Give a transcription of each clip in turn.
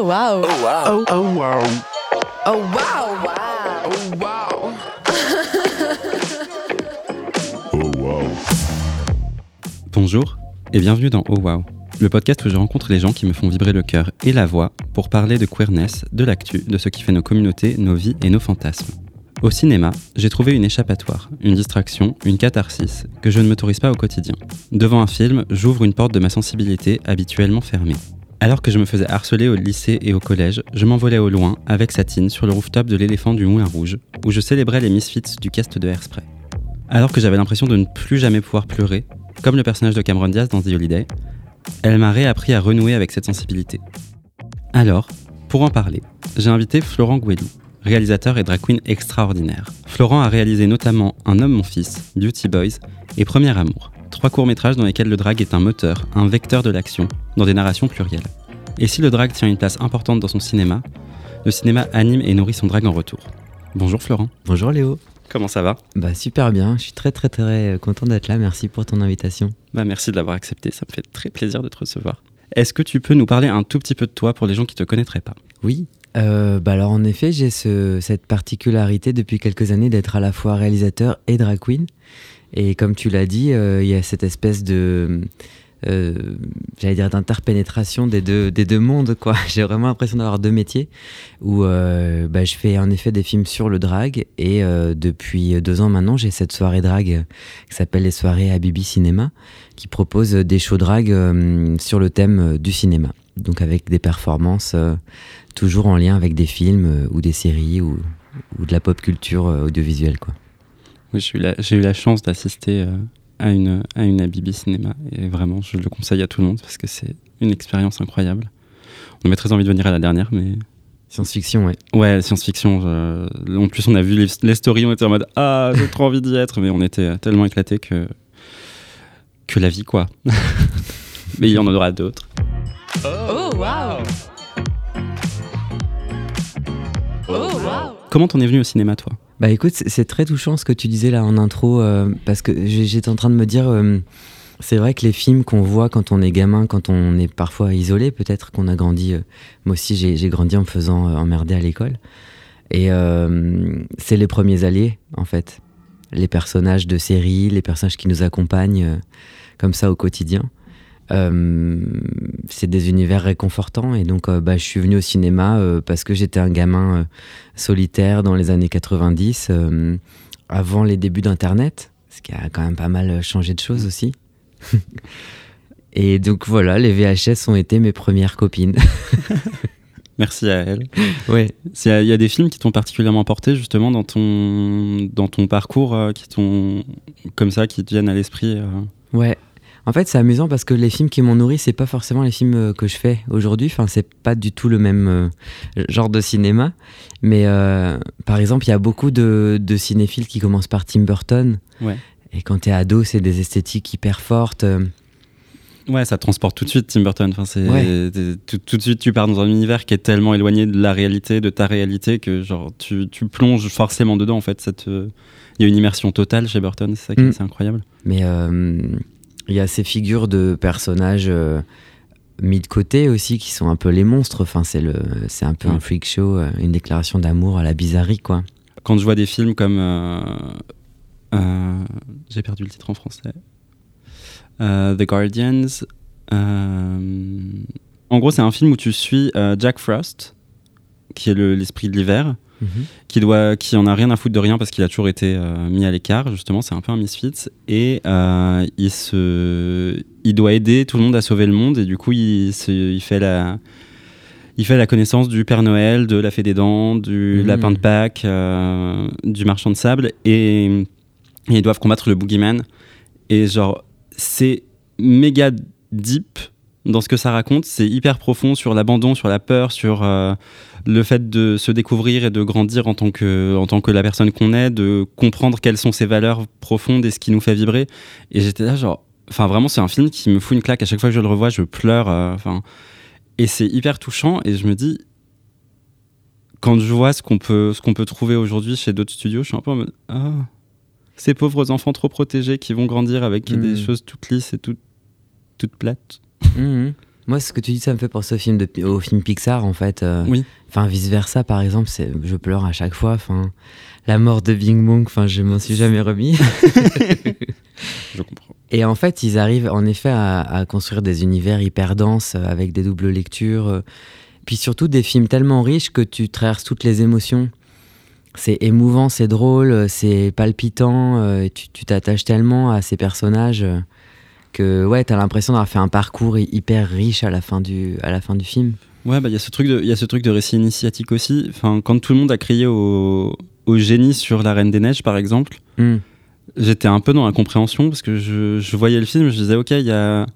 Oh wow. Oh wow. Oh, oh wow. Oh wow. Oh wow. oh wow. Bonjour et bienvenue dans Oh Wow, le podcast où je rencontre les gens qui me font vibrer le cœur et la voix pour parler de queerness, de l'actu, de ce qui fait nos communautés, nos vies et nos fantasmes. Au cinéma, j'ai trouvé une échappatoire, une distraction, une catharsis que je ne m'autorise pas au quotidien. Devant un film, j'ouvre une porte de ma sensibilité habituellement fermée. Alors que je me faisais harceler au lycée et au collège, je m'envolais au loin avec Satine sur le rooftop de l'éléphant du Moulin Rouge, où je célébrais les misfits du cast de Hairspray. Alors que j'avais l'impression de ne plus jamais pouvoir pleurer, comme le personnage de Cameron Diaz dans The Holiday, elle m'a réappris à renouer avec cette sensibilité. Alors, pour en parler, j'ai invité Florent Gouelou, réalisateur et drag queen extraordinaire. Florent a réalisé notamment Un homme, mon fils, Beauty Boys et Premier amour, trois courts-métrages dans lesquels le drag est un moteur, un vecteur de l'action, dans des narrations plurielles. Et si le drag tient une place importante dans son cinéma, le cinéma anime et nourrit son drag en retour. Bonjour Florent, Bonjour Léo. comment ça va? Bah super bien, je suis très très très euh, content d'être là, merci pour ton invitation. Bah, merci de l'avoir accepté, ça me fait très plaisir de te recevoir. Est-ce que tu peux nous parler un tout petit peu de toi pour les gens qui te connaîtraient pas? Oui, euh, bah alors en effet j'ai ce- cette particularité depuis quelques années d'être à la fois réalisateur et drag queen. Et comme tu l'as dit, euh, il y a cette espèce de... euh, j'allais dire d'interpénétration des deux, des deux mondes quoi. J'ai vraiment l'impression d'avoir deux métiers où euh, bah, je fais en effet des films sur le drag et depuis deux ans maintenant j'ai cette soirée drag qui s'appelle les soirées Habibi Cinéma qui propose des shows drag sur le thème du cinéma. Donc avec des performances toujours en lien avec des films ou des séries ou, ou de la pop culture audiovisuelle quoi. Oui, j'ai eu la, j'ai eu la chance d'assister euh, à une, à une Habibi Cinéma et vraiment, je le conseille à tout le monde parce que c'est une expérience incroyable. On avait très envie de venir à la dernière, mais Science-fiction, ouais. ouais, science-fiction. je- En plus, on a vu les, les stories, on était en mode Ah, j'ai trop envie d'y être, mais on était tellement éclatés que, que la vie, quoi. mais il y en aura d'autres. Oh wow. Oh wow. Comment t'en es venu au cinéma, toi? Bah écoute, c'est très touchant ce que tu disais là en intro, euh, parce que j'étais en train de me dire, euh, c'est vrai que les films qu'on voit quand on est gamin, quand on est parfois isolé, peut-être qu'on a grandi, euh, moi aussi j'ai grandi en me faisant emmerder à l'école, et c'est les premiers alliés en fait, les personnages de séries, les personnages qui nous accompagnent comme ça au quotidien. Euh, c'est des univers réconfortants et donc euh, bah, je suis venu au cinéma euh, parce que j'étais un gamin solitaire dans les années 90, euh, avant les débuts d'Internet, ce qui a quand même pas mal changé de choses aussi. Et donc voilà, les VHS ont été mes premières copines. Merci à elle. ouais. Il y, a- des films qui t'ont particulièrement porté justement dans ton, dans ton parcours, qui t'ont comme ça, qui te viennent à l'esprit. Ouais. En fait, c'est amusant parce que les films qui m'ont nourri, c'est pas forcément les films euh, que je fais aujourd'hui. Enfin, c'est pas du tout le même euh, genre de cinéma. Mais euh, par exemple, il y a beaucoup de, de cinéphiles qui commencent par Tim Burton. Ouais. Et quand t'es ado, c'est des esthétiques hyper fortes. Ouais, ça transporte tout de suite Tim Burton. Enfin, c'est Ouais. tout, tout de suite, tu pars dans un univers qui est tellement éloigné de la réalité, de ta réalité, que genre tu, tu plonges forcément dedans. En fait, te- il y a une immersion totale chez Burton. C'est ça qui est Mm. incroyable. Mais euh, il y a ces figures de personnages euh, mis de côté aussi qui sont un peu les monstres. Enfin, c'est le, c'est un peu un freak show, euh, une déclaration d'amour à la bizarrerie, quoi. Quand je vois des films comme euh, euh, j'ai perdu le titre en français, The Guardians. en gros, c'est un film où tu suis Jack Frost, qui est le- l'esprit de l'hiver. Qui doit qui en a rien à foutre de rien parce qu'il a toujours été euh, mis à l'écart justement c'est un peu un misfit. Et euh, il se il doit aider tout le monde à sauver le monde. Et du coup il se- il fait la il fait la connaissance du Père Noël de la Fée des Dents du Mhm. lapin de Pâques euh, du marchand de sable. Et, et ils doivent combattre le boogeyman. Et genre c'est méga deep dans ce que ça raconte. C'est hyper profond sur l'abandon sur la peur sur euh, le fait de se découvrir et de grandir en tant que, en tant que la personne qu'on est, de comprendre quelles sont ses valeurs profondes et ce qui nous fait vibrer. Et j'étais là, genre, enfin, vraiment, c'est un film qui me fout une claque. À chaque fois que je le revois, je pleure. euh, Enfin, et c'est hyper touchant. Et je me dis, quand je vois ce qu'on peut, ce qu'on peut trouver aujourd'hui chez d'autres studios, je suis un peu en mode, ah, ces pauvres enfants trop protégés qui vont grandir avec Mhm. des choses toutes lisses et toutes, toutes plates. Mhm. Moi, ce que tu dis, ça me fait penser au film, de, au film Pixar, en fait. euh, Oui. Enfin, vice-versa, par exemple, je pleure à chaque fois. Enfin, la mort de Bing Bong, enfin, je m'en suis jamais remis. Je comprends. Et en fait, ils arrivent en effet à, à construire des univers hyper denses euh, avec des doubles lectures. euh, Puis surtout des films tellement riches que tu traverses toutes les émotions. C'est émouvant, c'est drôle, c'est palpitant. et tu t'attaches tellement à ces personnages que ouais, t'as l'impression d'avoir fait un parcours hy- hyper riche à la fin du, à la fin du film. Ouais, bah il y a ce truc de, y a ce truc de récit initiatique aussi. Enfin, quand tout le monde a crié au, au génie sur la Reine des Neiges, par exemple, Hmm. j'étais un peu dans la compréhension parce que je, je voyais le film, je disais ok, il y a,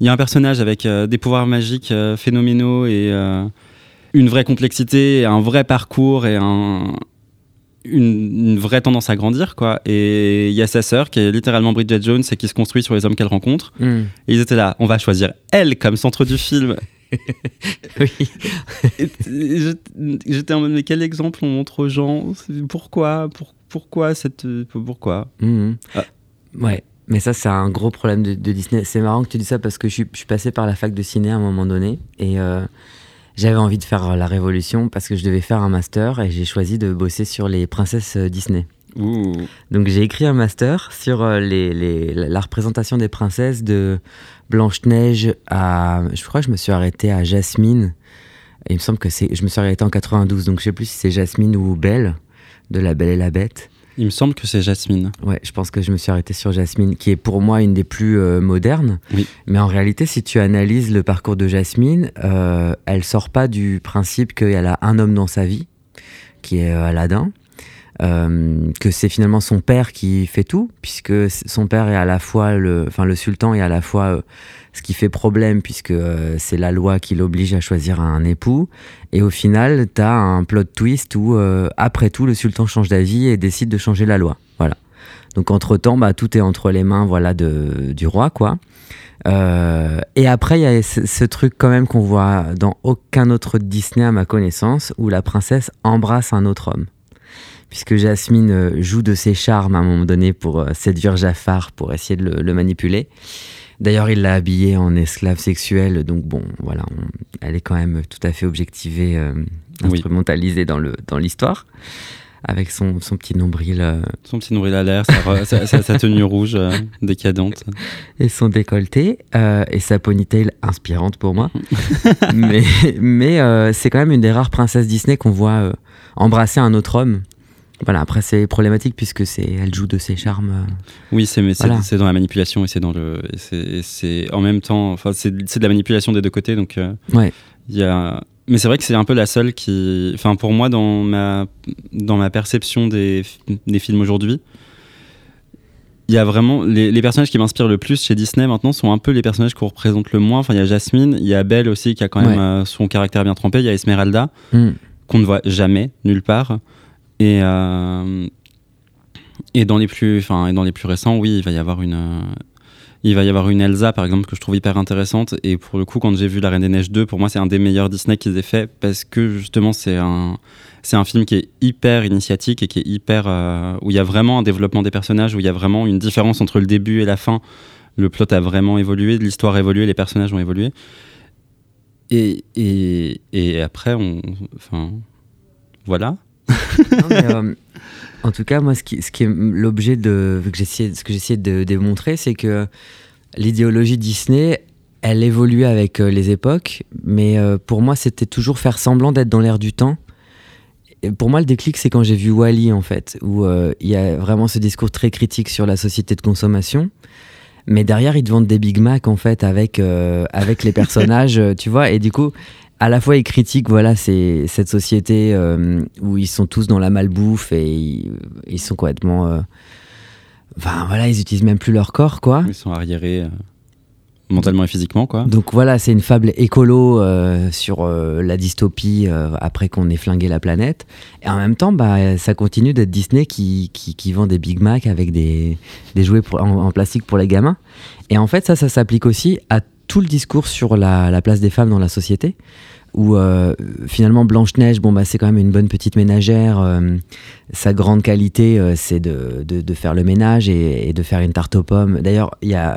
y a un personnage avec euh, des pouvoirs magiques euh, phénoménaux et euh, une vraie complexité, et un vrai parcours et un, une, une vraie tendance à grandir quoi. Et il y a sa sœur qui est littéralement Bridget Jones et qui se construit sur les hommes qu'elle rencontre. Hmm. Et ils étaient là, on va choisir elle comme centre du film. Oui. J'étais en mode, mais quel exemple on montre aux gens? Pourquoi? Pour- Pourquoi cette. Pourquoi? Mhm. Ah. Ouais, mais ça, c'est un gros problème de, de Disney. C'est marrant que tu dis ça parce que je suis, je suis passé par la fac de ciné à un moment donné et euh, j'avais envie de faire la révolution parce que je devais faire un master et j'ai choisi de bosser sur les princesses euh, Disney. Ouh. Donc j'ai écrit un master sur euh, les, les- la la représentation des princesses de Blanche-Neige à... Je crois que je me suis arrêté à Jasmine. Et il me semble que c'est... Je me suis arrêté en 92, donc je sais plus si c'est Jasmine ou Belle, de La Belle et la Bête. Il me semble que c'est Jasmine. Ouais, je pense que je me suis arrêté sur Jasmine, qui est pour moi une des plus euh, modernes. Oui. Mais en réalité, si tu analyses le parcours de Jasmine, euh, elle sort pas du principe qu'elle a un homme dans sa vie, qui est euh, Aladdin, que c'est finalement son père qui fait tout, puisque son père est à la fois le, enfin le sultan est à la fois euh, ce qui fait problème, puisque euh, c'est la loi qui l'oblige à choisir un époux. Et au final, tu as un plot twist où, euh, après tout, le sultan change d'avis et décide de changer la loi. Voilà. Donc, entre-temps, bah, tout est entre les mains voilà, du roi, quoi. Euh, et après, il y a ce truc quand même qu'on voit dans aucun autre Disney, à ma connaissance, où la princesse embrasse un autre homme. Puisque Jasmine euh, joue de ses charmes à un moment donné pour euh, séduire Jafar, pour essayer de le, le manipuler. D'ailleurs, il l'a habillée en esclave sexuelle, donc bon, voilà, on- elle est quand même tout à fait objectivée, euh, Oui. instrumentalisée dans le dans l'histoire, avec son, son petit nombril euh, Son petit nombril à l'air, sa, re- sa- sa- sa tenue rouge euh, décadente. et son décolleté et sa ponytail inspirante pour moi. mais mais c'est quand même une des rares princesses Disney qu'on voit embrasser un autre homme. Voilà, après c'est problématique puisque c'est elle joue de ses charmes. euh. Oui, c'est Voilà. dans la manipulation et c'est dans le. c'est- en même temps. Enfin, c'est de la manipulation des deux côtés. Donc, euh, Ouais. il y a. Mais c'est vrai que c'est un peu la seule qui. Enfin, pour moi, dans ma, dans ma perception des, des films aujourd'hui, il y a vraiment. Les, les personnages qui m'inspirent le plus chez Disney maintenant sont un peu les personnages qu'on représente le moins. Enfin, il y a Jasmine, il y a Belle aussi qui a quand même Ouais. euh, son caractère bien trempé, il y a Esmeralda Hmm. qu'on ne voit jamais nulle part. Et, euh, et, dans les plus, et dans les plus récents, oui, il va y avoir une. euh, il va y avoir une Elsa, par exemple, que je trouve hyper intéressante. Et pour le coup, quand j'ai vu La Reine des Neiges 2, pour moi, c'est un des meilleurs Disney qu'ils aient fait parce que justement, c'est un, c'est un film qui est hyper initiatique et qui est hyper. euh, où il y a vraiment un développement des personnages, où il y a vraiment une différence entre le début et la fin. Le plot a vraiment évolué, l'histoire a évolué, les personnages ont évolué. Et, et, et après, on. Enfin. Voilà. Non, mais, euh, en tout cas, moi, ce qui, ce qui est l'objet de que j'essayais, ce que j'essayais de démontrer, c'est que l'idéologie Disney, elle évolue avec euh, les époques, mais euh, pour moi, c'était toujours faire semblant d'être dans l'air du temps. Et pour moi, le déclic, c'est quand j'ai vu Wally, en fait, où il y a vraiment ce discours très critique sur la société de consommation. Mais derrière, ils te vendent des Big Mac, en fait, avec, euh, avec les personnages, tu vois. Et du coup, à la fois, ils critiquent voilà, c'est, cette société euh, où ils sont tous dans la malbouffe et ils, ils sont complètement. euh, Enfin, voilà, ils utilisent même plus leur corps, quoi. Ils sont arriérés euh, mentalement et physiquement, quoi. Donc voilà, c'est une fable écolo sur la dystopie après qu'on ait flingué la planète. Et en même temps, bah, ça continue d'être Disney qui, qui, qui vend des Big Mac avec des, des jouets pour- en, en plastique pour les gamins. Et en fait, ça, ça s'applique aussi à tout le discours sur la, la place des femmes dans la société. où euh, finalement Blanche-Neige, bon, bah, c'est quand même une bonne petite ménagère. euh, sa grande qualité, euh, c'est de, faire le ménage et, de faire une tarte aux pommes. D'ailleurs,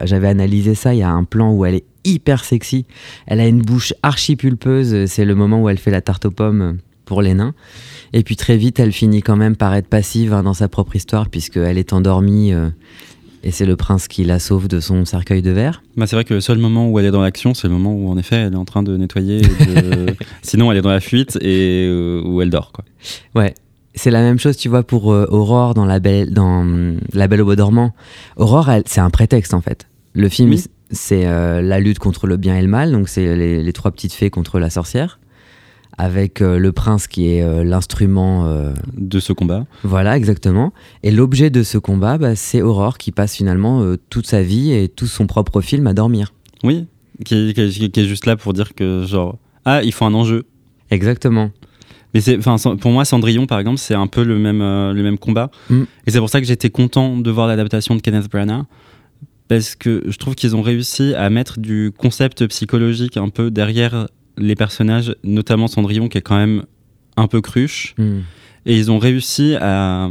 j'avais analysé ça, il y a un plan où elle est hyper sexy. Elle a une bouche archi pulpeuse, c'est le moment où elle fait la tarte aux pommes pour les nains. Et puis très vite, elle finit quand même par être passive hein, dans sa propre histoire, puisqu'elle est endormie. Et c'est le prince qui la sauve de son cercueil de verre. Bah, c'est vrai que le seul moment où elle est dans l'action, c'est le moment où en effet elle est en train de nettoyer. de- Sinon, elle est dans la fuite et euh, où elle dort. Quoi. Ouais. C'est la même chose, tu vois, pour euh, Aurore dans La Belle, dans hum, La Belle au Bois dormant. Aurore, c'est un prétexte en fait. Le film, Oui. c'est euh, la lutte contre le bien et le mal, donc c'est les, les trois petites fées contre la sorcière, avec euh, le prince qui est euh, l'instrument. euh, De ce combat. voilà, exactement. Et l'objet de ce combat, bah, c'est Aurore qui passe finalement toute sa vie et tout son propre film à dormir. Oui, qui, qui- qui est juste là pour dire que, genre, ah, il faut un enjeu. Exactement. Mais c'est, pour moi, Cendrillon, par exemple, c'est un peu le même, le même combat. Mm. Et c'est pour ça que j'étais content de voir l'adaptation de Kenneth Branagh. Parce que je trouve qu'ils ont réussi à mettre du concept psychologique un peu derrière les personnages, notamment Cendrillon, qui est quand même un peu cruche. Hmm. Et ils ont réussi à,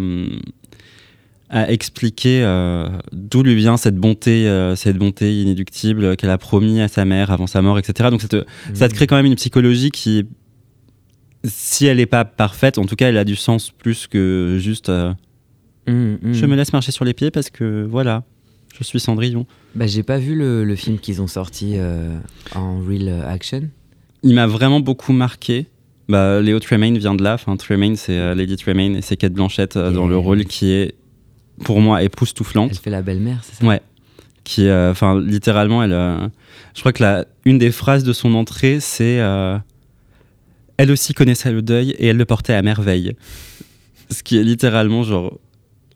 à expliquer euh, d'où lui vient cette bonté, euh, cette bonté inéductible qu'elle a promis à sa mère avant sa mort, etc. Donc ça te, ça te crée quand même une psychologie qui, si elle n'est pas parfaite, en tout cas, elle a du sens plus que juste euh, Hmm, hmm. je me laisse marcher sur les pieds parce que voilà, je suis Cendrillon. Bah, j'ai pas vu le, le film qu'ils ont sorti en real action. Il m'a vraiment beaucoup marqué. Bah, Léo Tremaine vient de là. Enfin, Tremaine, c'est euh, Lady Tremaine et c'est Kate Blanchett euh, dans le rôle qui est, pour moi, époustouflante. Elle fait la belle-mère, c'est ça? Ouais. Qui, euh, enfin, littéralement, elle. je crois que la, une des phrases de son entrée, c'est. elle aussi connaissait le deuil et elle le portait à merveille. Ce qui est littéralement, genre,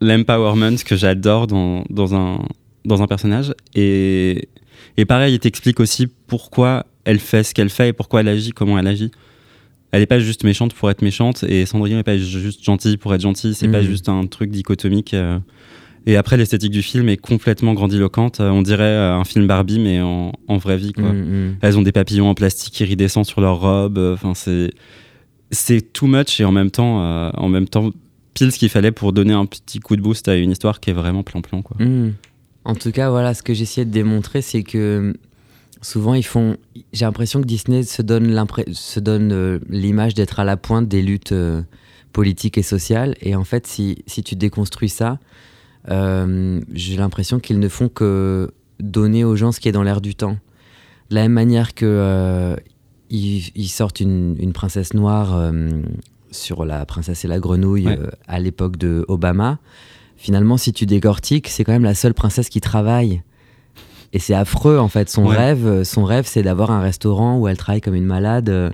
l'empowerment que j'adore dans, dans, un, dans un personnage. Et, et pareil, il t'explique aussi pourquoi elle fait ce qu'elle fait et pourquoi elle agit, comment elle agit. Elle n'est pas juste méchante pour être méchante et Cendrillon n'est pas juste gentille pour être gentille. C'est pas Mhm. juste un truc dichotomique. euh, et après, l'esthétique du film est complètement grandiloquente. Euh, On dirait euh, un film Barbie, mais en, en vraie vie. Quoi. Hmm, hmm. Elles ont des papillons en plastique iridescents sur leurs robes. Enfin, c'est c'est too much et en même temps, euh, en même temps, pile ce qu'il fallait pour donner un petit coup de boost à une histoire qui est vraiment plan-plan. Quoi. Hmm. En tout cas, voilà, ce que j'essayais de démontrer, c'est que souvent ils font. J'ai l'impression que Disney se donne se donne euh, l'image d'être à la pointe des luttes euh, politiques et sociales. Et en fait, si, si tu déconstruis ça, euh, j'ai l'impression qu'ils ne font que donner aux gens ce qui est dans l'air du temps. De la même manière que ils, ils sortent une, une princesse noire sur la princesse et la grenouille Ouais. à l'époque de Obama. Finalement, si tu décortiques, c'est quand même la seule princesse qui travaille. Et c'est affreux en fait. Son Ouais. rêve, euh, son rêve, c'est d'avoir un restaurant où elle travaille comme une malade. euh,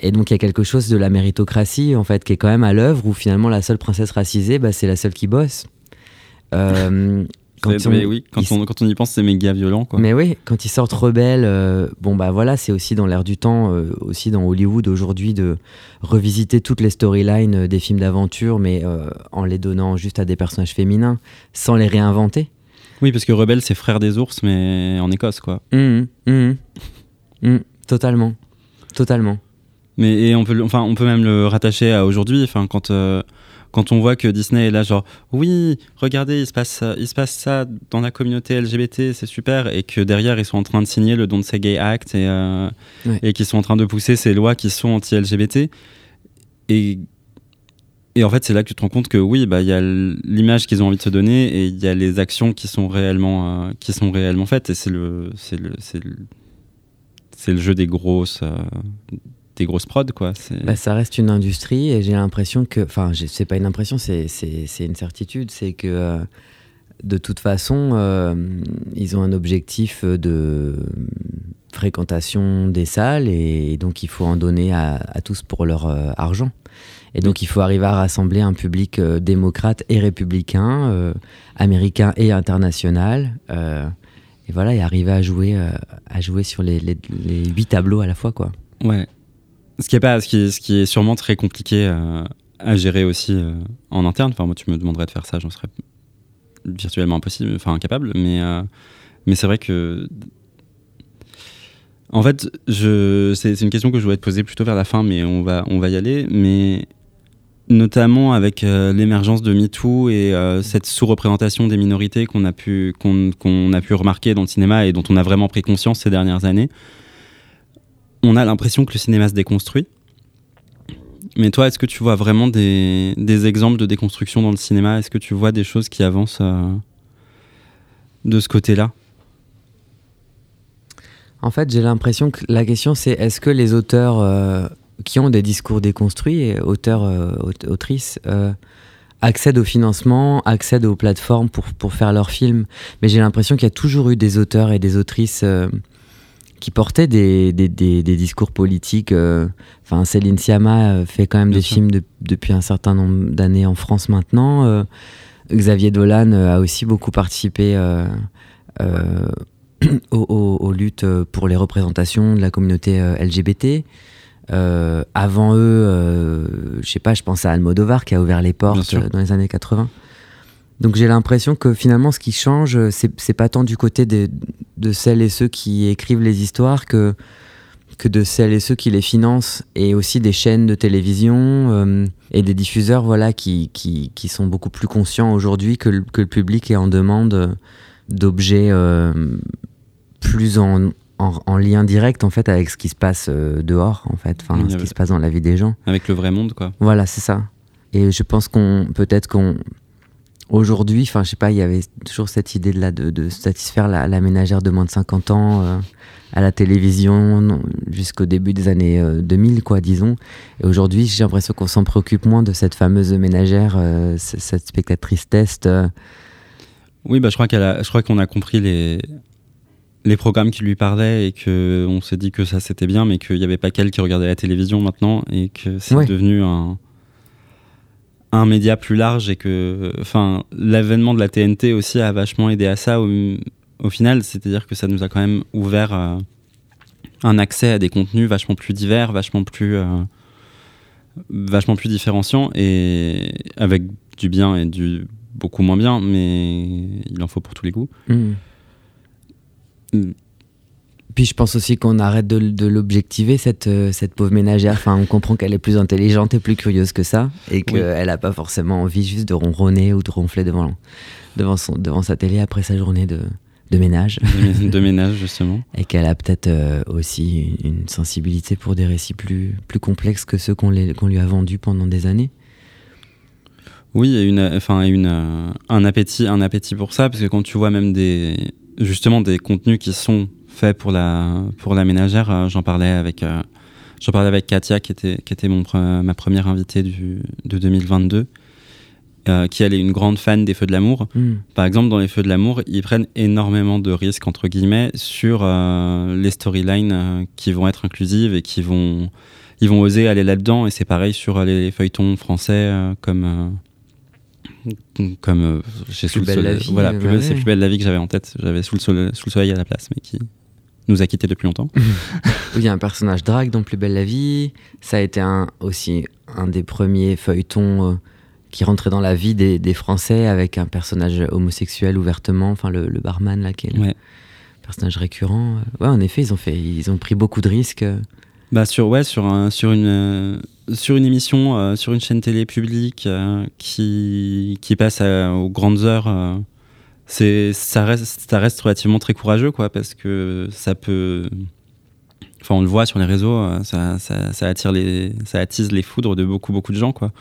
Et donc il y a quelque chose de la méritocratie en fait qui est quand même à l'œuvre où finalement la seule princesse racisée, bah, c'est la seule qui bosse. Euh, quand on- mais oui, quand on, quand on y pense, c'est méga violent. Quoi. mais oui, quand ils sortent rebelles, euh, bon bah voilà, c'est aussi dans l'air du temps, euh, aussi dans Hollywood aujourd'hui de revisiter toutes les storylines des films d'aventure, mais en les donnant juste à des personnages féminins, sans les réinventer. Oui, parce que Rebelle, c'est frère des ours, mais en Écosse. quoi. Mhm, mhm. Mhm, totalement, totalement. Mais et on peut, enfin, on peut même le rattacher à aujourd'hui. Enfin, quand, euh, quand on voit que Disney est là, genre, oui, regardez, il se passe, ça- il se passe ça dans la communauté LGBT, c'est super, et que derrière, ils sont en train de signer le Don't Say Gay Act et, euh, Ouais. et qu'ils sont en train de pousser ces lois qui sont anti-LGBT. Et, et en fait, c'est là que tu te rends compte que oui, bah, il y a l'image qu'ils ont envie de se donner et il y a les actions qui sont réellement, euh, qui sont réellement faites. Et c'est le, c'est le, c'est le, le jeu des grosses. euh, des grosses prods quoi Bah, ça reste une industrie et j'ai l'impression que, enfin, c'est pas une impression, c'est une certitude, c'est que euh, de toute façon, euh, ils ont un objectif de fréquentation des salles et donc il faut en donner à, tous pour leur euh, argent. Et donc il faut arriver à rassembler un public euh, démocrate et républicain, américain et international. et voilà, et arriver à jouer, à jouer sur les, huit tableaux à la fois, quoi. Ouais. Ce qui est pas, ce qui est, sûrement très compliqué à gérer aussi en interne. Enfin, moi, tu me demanderais de faire ça, j'en serais virtuellement impossible, enfin incapable. Mais, euh, mais c'est vrai que En fait, je, c'est, une question que je voulais te poser plutôt vers la fin, mais on va, on va y aller. Mais notamment avec euh, l'émergence de MeToo et euh, cette sous-représentation des minorités qu'on a, pu, qu'on, qu'on a pu remarquer dans le cinéma et dont on a vraiment pris conscience ces dernières années, on a l'impression que le cinéma se déconstruit. Mais toi, est-ce que tu vois vraiment des, exemples de déconstruction dans le cinéma? Est-ce que tu vois des choses qui avancent euh, de ce côté-là? En fait, j'ai l'impression que la question c'est est-ce que les auteurs euh, qui ont des discours déconstruits, auteurs, euh, aut- autrices, accèdent au financement, accèdent aux plateformes pour, faire leurs films. Mais j'ai l'impression qu'il y a toujours eu des auteurs et des autrices qui portaient des, des, des- des discours politiques. euh. Enfin, Céline Sciamma euh, fait quand même Bien des sûr. films de- depuis un certain nombre d'années en France maintenant. Euh, Xavier Dolan a aussi beaucoup participé aux, aux- aux luttes pour les représentations de la communauté LGBT. Euh, avant eux, euh, je sais pas, je pense à Almodovar qui a ouvert les portes dans les années 80. Donc j'ai l'impression que finalement ce qui change, c'est pas tant du côté des- de celles et ceux qui écrivent les histoires que, que de celles et ceux qui les financent et aussi des chaînes de télévision euh, et des diffuseurs voilà, qui, qui, qui sont beaucoup plus conscients aujourd'hui que, le- que le public est en demande d'objets euh, plus en, en, en lien direct en fait avec ce qui se passe euh, dehors en fait, enfin Oui, ce qui se passe dans la vie des gens. avec le vrai monde, quoi Voilà, c'est ça. Et je pense qu'on peut-être qu'on aujourd'hui, enfin je sais pas, il y avait toujours cette idée de là de, de satisfaire la, la ménagère de moins de 50 ans euh, à la télévision jusqu'au début des années euh, 2000 quoi, disons. Et aujourd'hui, j'ai l'impression qu'on s'en préoccupe moins de cette fameuse ménagère, euh, cette spectatrice test. euh. Oui, bah, je crois qu'elle a- je crois qu'on a compris les les programmes qui lui parlaient et que on s'est dit que ça c'était bien, mais qu'il n'y avait pas qu'elle qui regardait la télévision maintenant et que c'est Ouais. devenu un un média plus large et que enfin l'avènement de la TNT aussi a vachement aidé à ça au, au final, c'est-à-dire que ça nous a quand même ouvert euh, un accès à des contenus vachement plus divers, vachement plus euh, vachement plus différenciants et avec du bien et du beaucoup moins bien, mais il en faut pour tous les goûts. Hmm. Puis je pense aussi qu'on arrête de, de l'objectiver, cette, euh, cette pauvre ménagère. Enfin, on comprend qu'elle est plus intelligente et plus curieuse que ça, et qu'elle n'a pas forcément envie juste de ronronner ou de ronfler devant, devant, son, devant sa télé après sa journée de, de ménage. de, mé- de ménage justement. Et qu'elle a peut-être euh, aussi une sensibilité pour des récits plus, plus complexes que ceux qu'on lui a vendus pendant des années. Oui, et une, enfin, une, euh, un appétit, un appétit pour ça, parce que quand tu vois même des, justement des contenus qui sont faits pour la, pour la ménagère, euh, j'en parlais avec, euh, j'en parlais avec Katia, qui était, qui était mon, ma première invitée du, de 2022, euh, qui elle est une grande fan des Feux de l'amour. Hmm. Par exemple, dans les Feux de l'amour, ils prennent énormément de risques entre guillemets sur euh, les storylines euh, qui vont être inclusives et qui vont, ils vont oser aller là-dedans. Et c'est pareil sur les feuilletons français comme comme j'ai sous le soleil- vie, voilà, c'est plus belle la vie que j'avais en tête. J'avais sous le, soleil, sous le soleil à la place, mais qui nous a quittés depuis longtemps. Il y a un personnage drague dans Plus belle la vie. Ça a été un, aussi un des premiers feuilletons euh, qui rentrait dans la vie des, des Français avec un personnage homosexuel ouvertement, enfin le, le barman là, qui est le Ouais. personnage récurrent. Ouais, en effet, ils ont fait, ils ont pris beaucoup de risques. Bah sur ouais sur un, sur une euh, sur une émission euh, sur une chaîne télé publique euh, qui qui passe à- aux grandes heures euh, c'est ça reste ça reste relativement très courageux quoi parce que ça peut enfin on le voit sur les réseaux euh, ça, ça, ça attire les ça attise les foudres de beaucoup beaucoup de gens quoi.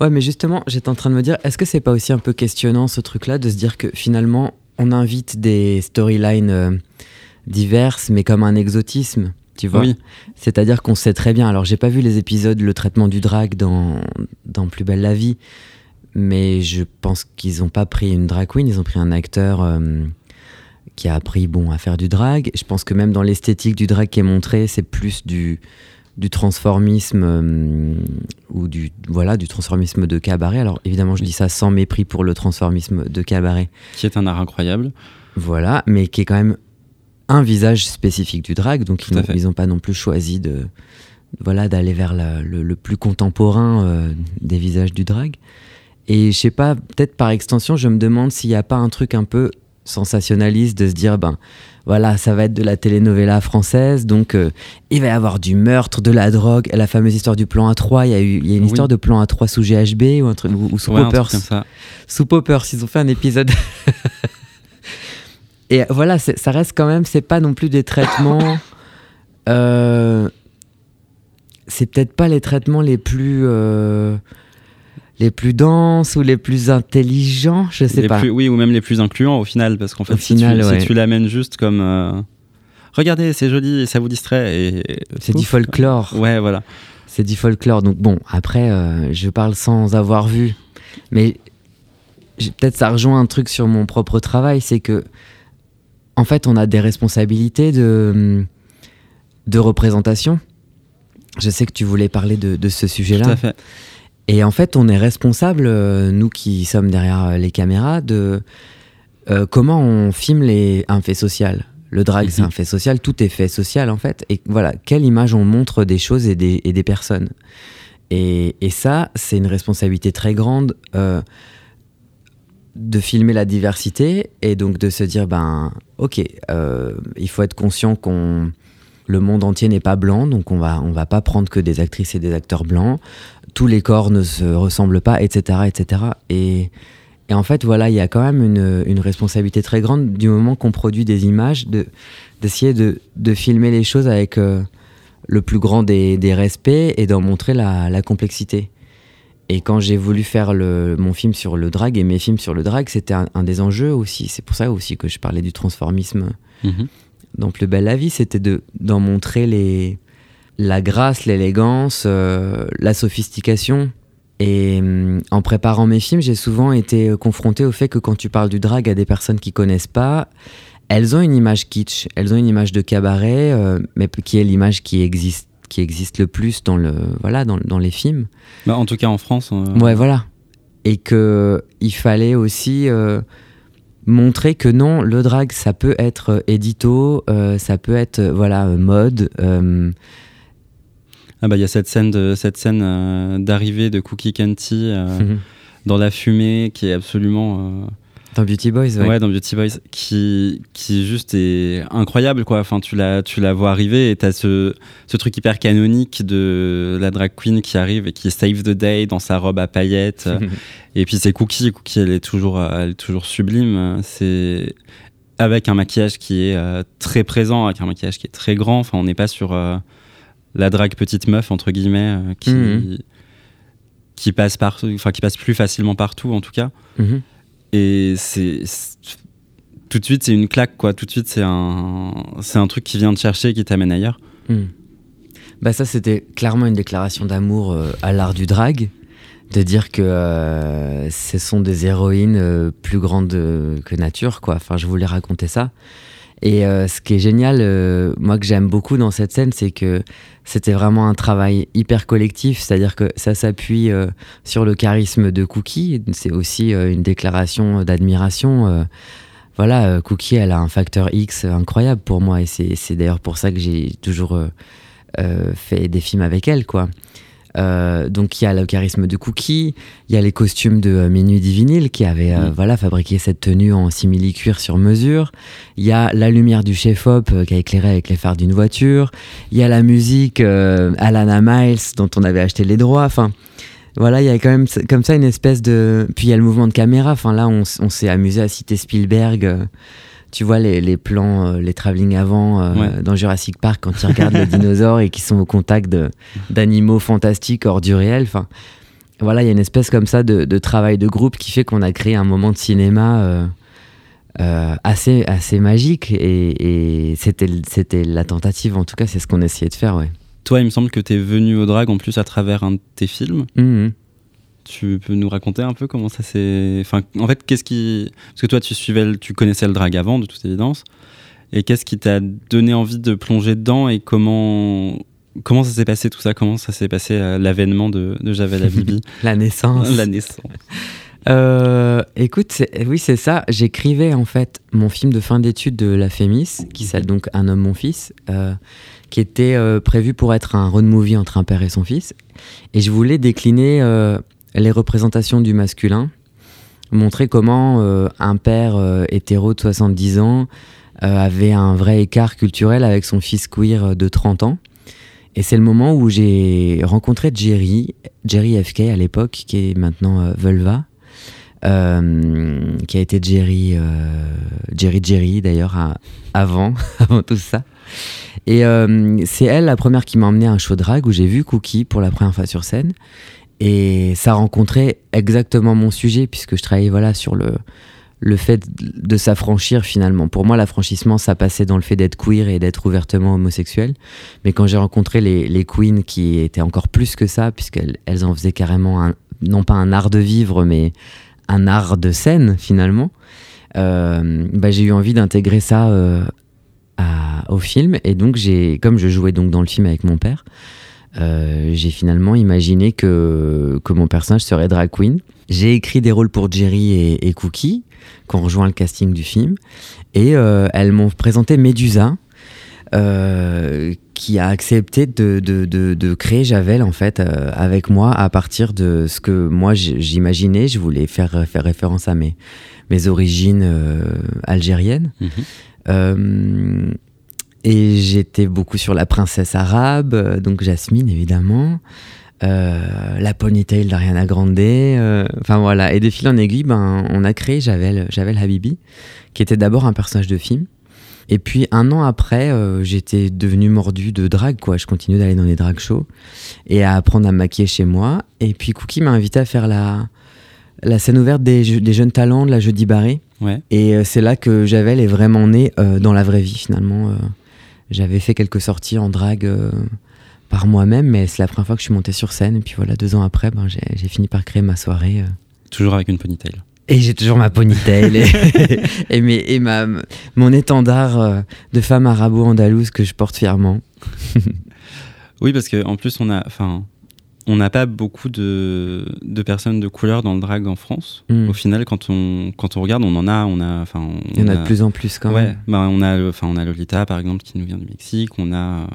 Ouais, mais justement, j'étais en train de me dire, est-ce que c'est pas aussi un peu questionnant ce truc-là de se dire que finalement, on invite des storylines euh, diverses, mais comme un exotisme, tu vois? Oui. C'est-à-dire qu'on sait très bien. Alors, j'ai pas vu les épisodes, le traitement du drag dans, dans Plus belle la vie, mais je pense qu'ils ont pas pris une drag queen, ils ont pris un acteur euh, qui a appris bon à faire du drag. Je pense que même dans l'esthétique du drag qui est montré, c'est plus du du transformisme euh, ou du voilà du transformisme de cabaret. Alors évidemment, je dis ça sans mépris pour le transformisme de cabaret. qui est un art incroyable Voilà, mais qui est quand même un visage spécifique du drag, donc ils n'ont pas non plus choisi de voilà d'aller vers la- le, le plus contemporain euh, des visages du drag. Et je sais pas, peut-être par extension, je me demande s'il n'y a pas un truc un peu sensationnaliste de se dire, ben voilà, ça va être de la telenovela française, donc euh, il va y avoir du meurtre, de la drogue, la fameuse histoire du plan A3. Il y a, eu, il y a une Oui. histoire de plan A3 sous GHB ou, un truc, ou, ou sous Ouais, un truc Poppers. comme ça. Sous Poppers, ils ont fait un épisode. Et voilà, ça reste quand même, c'est pas non plus des traitements. euh, c'est peut-être pas les traitements les plus. euh, les plus denses ou les plus intelligents, je sais Les pas. plus- oui, ou même les plus incluants au final, parce qu'en fait, Au si, final, tu, si ouais. tu l'amènes juste comme. euh, Regardez, c'est joli et ça vous distrait. Et... C'est du folklore. Ouais, voilà. C'est du folklore. Donc bon, après, euh, je parle sans avoir vu. Mais peut-être ça rejoint un truc sur mon propre travail, c'est que en fait, on a des responsabilités de, de représentation. Je sais que tu voulais parler de, de ce Tout sujet-là. à fait. Et en fait, on est responsable, euh, nous qui sommes derrière euh, les caméras, de euh, comment on filme les, un fait social. Le drag, c'est Mhm. un fait social, tout est fait social en fait. Et voilà, quelle image on montre des choses et des, et des personnes. Et, et ça, c'est une responsabilité très grande euh, de filmer la diversité et donc de se dire, ben, ok, euh, il faut être conscient qu'on le monde entier n'est pas blanc, donc on va, on va pas prendre que des actrices et des acteurs blancs tous les corps ne se ressemblent pas, etc. etc. Et, et en fait, voilà, il y a quand même une, une responsabilité très grande du moment qu'on produit des images, de, d'essayer de, de filmer les choses avec euh, le plus grand des, des respects et d'en montrer la, la complexité. Et quand j'ai voulu faire le, mon film sur le drag et mes films sur le drag, c'était un, des enjeux aussi. C'est pour ça aussi que je parlais du transformisme Mhm. Dans Plus belle la vie, c'était de, d'en montrer les, la grâce, l'élégance, euh, la sophistication. Et hum, en préparant mes films, j'ai souvent été euh, confronté au fait que quand tu parles du drag à des personnes qui connaissent pas, elles ont une image kitsch, elles ont une image de cabaret, euh, mais qui est l'image qui existe, qui existe le plus dans, le, voilà, dans, dans les films. Bah, en tout cas, en France. euh, Ouais, voilà. Et que il fallait aussi montrer que non, le drag, ça peut être euh, édito, euh, ça peut être euh, voilà mode. euh, Ah bah il y a cette scène de cette scène euh, d'arrivée de Cookie Canty dans la fumée qui est absolument dans Beauty Boys, ouais. ouais. dans Beauty Boys qui qui juste est incroyable quoi. Enfin tu la tu la vois arriver et t'as ce ce truc hyper canonique de la drag queen qui arrive et qui save the day dans sa robe à paillettes. et puis c'est Cookie Cookie elle est toujours elle est toujours sublime. C'est avec un maquillage qui est euh, très présent, avec un maquillage qui est très grand. Enfin on n'est pas sur euh, la drague petite meuf entre guillemets euh, qui Mhm. qui passe partout, enfin qui passe plus facilement partout en tout cas. Mhm. Et c'est tout de suite c'est une claque quoi. Tout de suite c'est un c'est un truc qui vient te chercher et qui t'amène ailleurs. Hmm. Bah ça c'était clairement une déclaration d'amour euh, à l'art du drag, de dire que euh, ce sont des héroïnes euh, plus grandes que nature quoi. Enfin je voulais raconter ça. Et euh, ce qui est génial, euh, moi que j'aime beaucoup dans cette scène, c'est que c'était vraiment un travail hyper collectif, c'est-à-dire que ça s'appuie euh, sur le charisme de Cookie. C'est aussi une déclaration d'admiration. voilà, Cookie, elle a un facteur X incroyable pour moi, et c'est d'ailleurs pour ça que j'ai toujours fait des films avec elle, quoi. Euh, donc il y a le charisme de Cookie, il y a les costumes de euh, Minuit Divinil qui avait euh, Mm. voilà fabriqué cette tenue en simili-cuir sur mesure. Il y a la lumière du chef-op euh, qui a éclairé avec les phares d'une voiture. Il y a la musique Alana Miles dont on avait acheté les droits. Enfin voilà, il y a quand même comme ça une espèce de. Puis il y a le mouvement de caméra. Enfin là, on s'est amusé à citer Spielberg. Tu vois les, les plans, euh, les travelling avant euh, Ouais. dans Jurassic Park quand ils regardent les dinosaures et qui sont au contact d'animaux fantastiques hors du réel. Enfin, voilà, il y a une espèce comme ça de, de travail de groupe qui fait qu'on a créé un moment de cinéma euh, assez, assez magique et, et c'était la tentative. En tout cas, c'est ce qu'on essayait de faire, ouais. Toi il me semble que t'es venu au drag en plus à travers un de tes films. Mhm. Tu peux nous raconter un peu comment ça s'est. Enfin, en fait, qu'est-ce qui. Parce que toi, tu suivais, le- tu connaissais le drag avant, de toute évidence. Et qu'est-ce qui t'a donné envie de plonger dedans et comment. Comment ça s'est passé tout ça? Comment ça s'est passé euh, l'avènement de, de Javel Bibi La naissance. La naissance. Euh, écoute, oui, c'est ça. J'écrivais en fait mon film de fin d'études de la Fémis, qui s'appelle donc Un homme, mon fils, euh, qui était euh, prévu pour être un road movie entre un père et son fils. Et je voulais décliner les représentations du masculin montrer comment euh, un père euh, hétéro de 70 ans euh, avait un vrai écart culturel avec son fils queer de 30 ans. Et c'est le moment où j'ai rencontré Jerry, Jerry FK à l'époque, qui est maintenant euh, qui a été Jerry, Jerry Jerry d'ailleurs avant, avant tout ça. Et c'est elle la première qui m'a emmené à un show drag où j'ai vu Cookie pour la première fois sur scène. Et ça rencontrait exactement mon sujet puisque je travaillais voilà sur le le fait de s'affranchir finalement. Pour moi, l'affranchissement, ça passait dans le fait d'être queer et d'être ouvertement homosexuel. Mais quand j'ai rencontré les, les queens qui étaient encore plus que ça, puisqu'elles elles en faisaient carrément, un- non pas un art de vivre, mais un art de scène finalement, euh, bah, j'ai eu envie d'intégrer ça euh, au film. Et donc, j'ai, comme je jouais donc dans le film avec mon père, euh, j'ai finalement imaginé que, que mon personnage serait drag queen. J'ai écrit des rôles pour Jerry et, et Cookie, qui ont rejoint le casting du film. Et euh, elles m'ont présenté Médusa, euh, qui a accepté de, de, de, de créer Javel, en fait, euh, avec moi, à partir de ce que moi j'imaginais. Je voulais faire, faire référence à mes, mes origines algériennes. Mhm. Et j'étais beaucoup sur la princesse arabe, euh, donc Jasmine évidemment, euh, la ponytail d'Ariana Grande, euh, enfin voilà. Et de fil en aiguille, ben, on a créé Javel, Javel Habibi, qui était d'abord un personnage de film. Et puis un an après, euh, j'étais devenu mordu de drague, quoi. Je continuais d'aller dans les drag shows et à apprendre à me maquiller chez moi. Et puis Cookie m'a invité à faire la, la scène ouverte des, des jeunes talents de la Jeudi Barré. Ouais. Et c'est là que Javel est vraiment né euh, dans la vraie vie finalement. Euh, J'avais fait quelques sorties en drague euh, par moi-même, mais c'est la première fois que je suis montée sur scène. Et puis voilà, deux ans après, ben, j'ai fini par créer ma soirée. euh. Toujours avec une ponytail. Et j'ai toujours ma ponytail et, et, mes- et ma, mon étendard euh, de femme arabo-andalouse que je porte fièrement. Oui, parce qu'en plus, on a, enfin, on n'a pas beaucoup de, de personnes de couleur dans le drag en France. Mm. Au final, quand on, quand on regarde, on en a, on a, enfin, Il y en a de plus en plus quand Ouais, même. bah, on a, enfin, on a Lolita par exemple qui nous vient du Mexique. On a,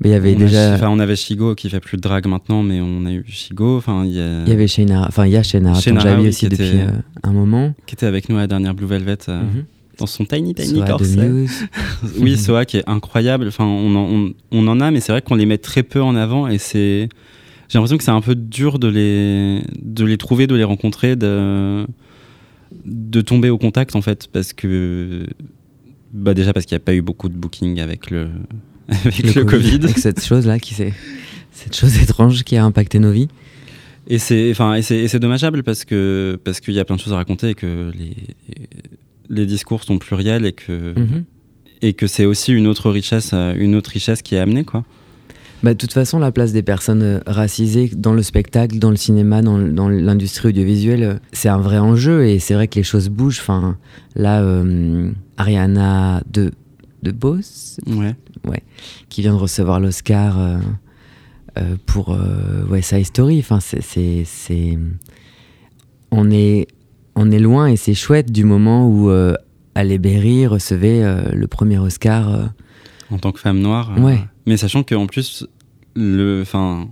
Mais il y avait on déjà. Enfin, on avait Shigo qui fait plus de drag maintenant, mais on a eu Shigo. Enfin, il y a, y avait Sheinara, enfin il y a Sheinara Sheinara, Tanjabi oui, aussi depuis était- euh, un moment. qui était avec nous à la dernière Blue Velvet euh, Mhm. Dans son tiny tiny Soa corset. Oui, Soa qui est incroyable. Enfin, on en, on, on en a, mais c'est vrai qu'on les met très peu en avant et c'est. J'ai l'impression que c'est un peu dur de les, de les trouver, de les rencontrer, de, de tomber au contact en fait, parce que. Bah déjà parce qu'il n'y a pas eu beaucoup de booking avec le, avec le, Covid. Avec cette chose-là qui s'est. Cette chose étrange qui a impacté nos vies. Et c'est, enfin, et c'est, et c'est dommageable parce que parce qu'il y a plein de choses à raconter et que les, les discours sont pluriels et que Mhm. et que c'est aussi une autre richesse, euh, une autre richesse qui est amenée quoi. Bah, de toute façon, la place des personnes euh, racisées dans le spectacle, dans le cinéma, dans, l'industrie audiovisuelle, euh, c'est un vrai enjeu et c'est vrai que les choses bougent. Enfin, là, euh, Ariana de, de Bose, Ouais. qui vient de recevoir l'Oscar euh, euh, pour West Side Story. Enfin, c'est- on est, on est loin et c'est chouette du moment où euh, Halle Berry recevait euh, le premier Oscar. euh, En tant que femme noire. euh, Ouais. Mais sachant qu'en plus, le, enfin,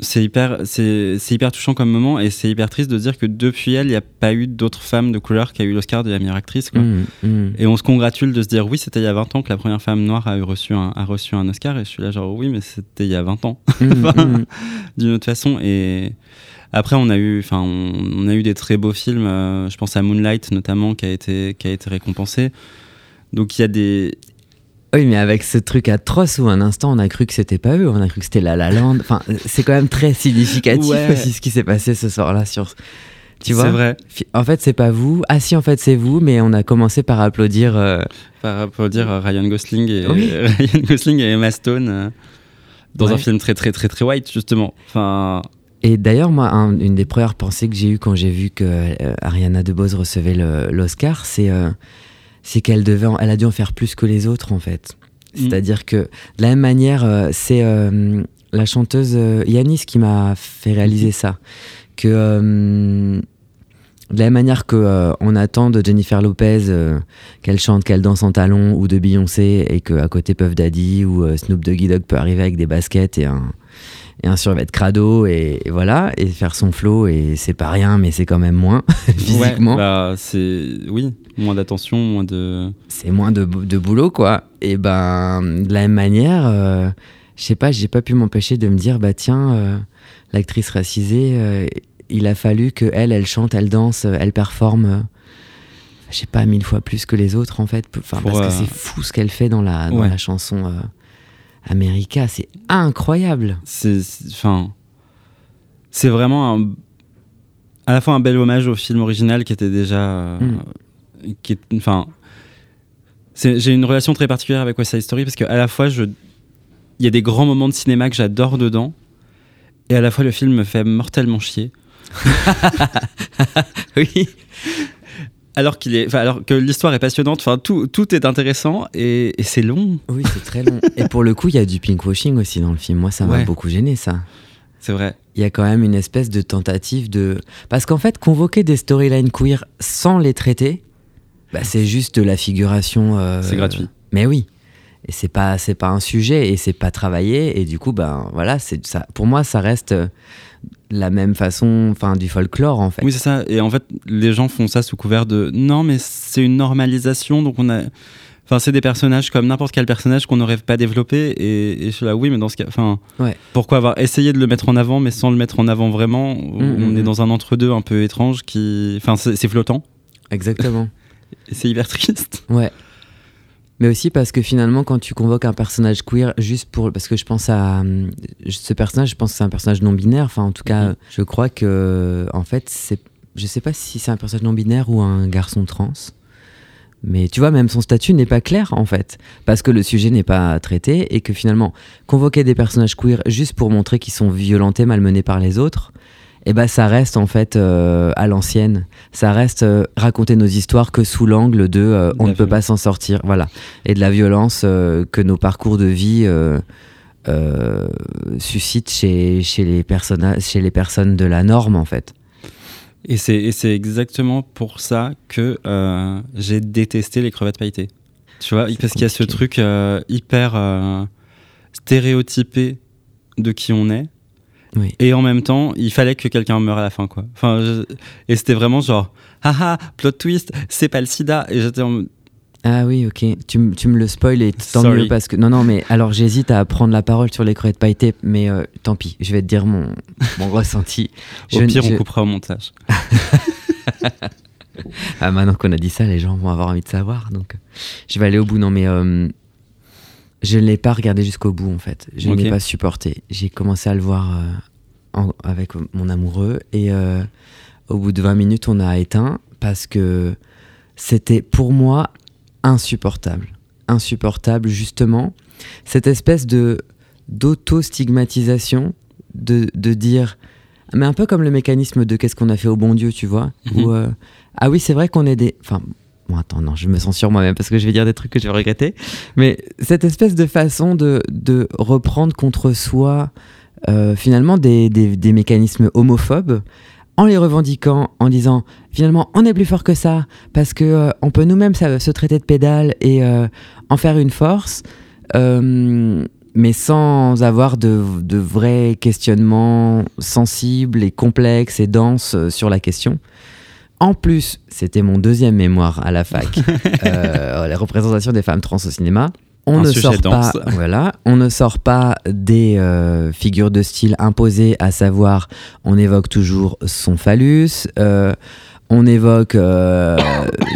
c'est hyper, c'est, c'est hyper touchant comme moment et c'est hyper triste de dire que depuis elle, il n'y a pas eu d'autres femmes de couleur qui a eu l'Oscar de la meilleure actrice. Quoi. mm, mm. Et on se congratule de se dire oui, c'était il y a 20 ans que la première femme noire a, eu reçu un, a reçu un Oscar. Et je suis là genre oui, mais c'était il y a 20 ans Mm, mm. d'une autre façon. Et après, on a eu, enfin, on, on a eu des très beaux films. euh, je pense à Moonlight notamment qui a été, qui a été récompensé. Donc il y a des, Oui, mais avec ce truc atroce où un instant on a cru que c'était pas eux, on a cru que c'était La La Land. Enfin, c'est quand même très significatif Ouais. aussi ce qui s'est passé ce soir-là sur. Tu vois c'est vrai. En fait, c'est pas vous. Ah si, en fait, c'est vous, mais on a commencé par applaudir. euh, Par dire euh, Ryan Gosling et Oui. Ryan Gosling et Emma Stone euh, dans Ouais. un film très très très très white justement. Enfin, Et d'ailleurs, moi, un- une des premières pensées que j'ai eues quand j'ai vu que euh, Ariana DeBose recevait l'Oscar, c'est euh, c'est qu'elle devait, en- elle a dû en faire plus que les autres en fait. Mm. C'est-à-dire que de la même manière, euh, c'est la chanteuse Yanis qui m'a fait réaliser ça. Que de la même manière que on attend de Jennifer Lopez qu'elle chante, qu'elle danse en talons, ou de Beyoncé, et que à côté Puff Daddy ou Snoop Doggy Dogg peut arriver avec des baskets et un et un survêt de crado et, et voilà et faire son flow et c'est pas rien mais c'est quand même moins physiquement Ouais, bah, c'est oui, moins d'attention, moins de. c'est moins de, de boulot quoi et ben de la même manière euh, je sais pas j'ai pas pu m'empêcher de me dire bah tiens euh, l'actrice racisée euh, il a fallu que elle elle chante elle danse euh, elle performe je sais pas mille fois plus que les autres en fait enfin Pour, parce que c'est fou ce qu'elle fait dans la dans Ouais. la chanson euh, America c'est incroyable C'est, enfin, c'est vraiment un, à la fois un bel hommage au film original qui était déjà, euh, Mm. qui est, enfin, j'ai une relation très particulière avec West Side Story parce qu'à la fois je, il y a des grands moments de cinéma que j'adore dedans, et à la fois le film me fait mortellement chier. oui Alors qu'il est, alors que l'histoire est passionnante, enfin tout, tout est intéressant et, et c'est long. oui c'est très long et pour le coup il y a du pinkwashing aussi dans le film moi ça m'a Ouais. beaucoup gêné ça C'est vrai. il y a quand même une espèce de tentative de. Parce qu'en fait, convoquer des storylines queer sans les traiter, bah, c'est juste de la figuration. euh, C'est gratuit. Mais oui. Et c'est pas, c'est pas un sujet et c'est pas travaillé. Et du coup, ben voilà, c'est ça. Pour moi, ça reste euh, la même façon, enfin, du folklore en fait. Oui, c'est ça. Et en fait, les gens font ça sous couvert de non, mais c'est une normalisation, donc on a. Enfin, c'est des personnages comme n'importe quel personnage qu'on n'aurait pas développé. Et, et je suis là, oui, mais dans ce cas. Enfin, Ouais. pourquoi avoir essayé de le mettre en avant, mais sans le mettre en avant vraiment? On mm, est mm. dans un entre-deux un peu étrange qui. Enfin, c'est c'est flottant. Exactement. Et c'est hyper triste. Ouais. Mais aussi parce que finalement, quand tu convoques un personnage queer, juste pour. Parce que je pense à. hum, Ce personnage, je pense que c'est un personnage non-binaire. Enfin, en tout cas, Mhm. je crois que. En fait, c'est. Je sais pas si c'est un personnage non-binaire ou un garçon trans. Mais tu vois, même son statut n'est pas clair, en fait. Parce que le sujet n'est pas traité et que finalement, convoquer des personnages queer juste pour montrer qu'ils sont violentés, malmenés par les autres. Et ben ça reste en fait euh, à l'ancienne. Ça reste euh, raconter nos histoires que sous l'angle de euh, on ne peut pas s'en sortir, voilà, et de la violence que nos parcours de vie suscitent chez, chez les chez les personnes de la norme en fait. Et c'est exactement pour ça que j'ai détesté les crevettes pailletées. Tu vois, parce qu'il y a ce truc hyper stéréotypé de qui on est. Oui. Et en même temps, il fallait que quelqu'un meure à la fin, quoi. Enfin, je- et c'était vraiment genre, haha, plot twist, c'est pas le sida. Et j'étais en... Ah oui, ok. Tu, tu me le spoil et tant Sorry. mieux parce que non, non, mais alors j'hésite à prendre la parole sur les crevettes pailletées, mais euh, tant pis. Je vais te dire mon mon ressenti. Au Je- pire, je- on coupera au montage. Ah, maintenant qu'on a dit ça, les gens vont avoir envie de savoir. Donc, euh, je vais aller au bout. Non, mais euh, je ne l'ai pas regardé jusqu'au bout, en fait. Je ne l'ai pas supporté. J'ai commencé à le voir euh, en- avec mon amoureux. Et euh, au bout de 20 minutes, on a éteint parce que c'était pour moi insupportable. Insupportable, justement. Cette espèce de d'auto-stigmatisation de, de dire mais un peu comme le mécanisme de qu'est-ce qu'on a fait au bon Dieu, tu vois Mhm. Où, euh, ah oui, c'est vrai qu'on est des. Enfin, bon, attends, non, je me censure moi-même parce que je vais dire des trucs que je vais regretter. Mais cette espèce de façon de, de reprendre contre soi, euh, finalement, des, des, mécanismes homophobes en les revendiquant, en disant finalement on est plus fort que ça parce que euh, on peut nous-mêmes se traiter de pédale et euh, en faire une force, mais sans avoir de, de vrais questionnements sensibles et complexes et denses sur la question. En plus, c'était mon deuxième mémoire à la fac, euh, la représentation des femmes trans au cinéma. On Un ne sort pas, dense. voilà, on ne sort pas des euh, figures de style imposées, à savoir, on évoque toujours son phallus, euh, on évoque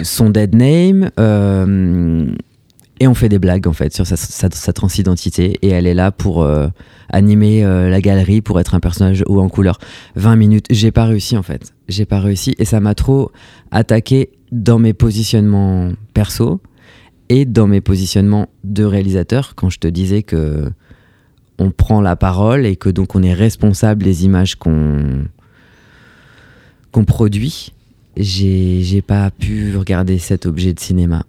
son dead name, et on fait des blagues en fait sur sa, transidentité, et elle est là pour euh, animer euh, la galerie, pour être un personnage haut en couleur. 20 minutes, j'ai pas réussi en fait, j'ai pas réussi, et ça m'a trop attaqué dans mes positionnements perso et dans mes positionnements de réalisateur quand je te disais que on prend la parole et que donc on est responsable des images qu'on qu'on produit. J'ai pas pu regarder cet objet de cinéma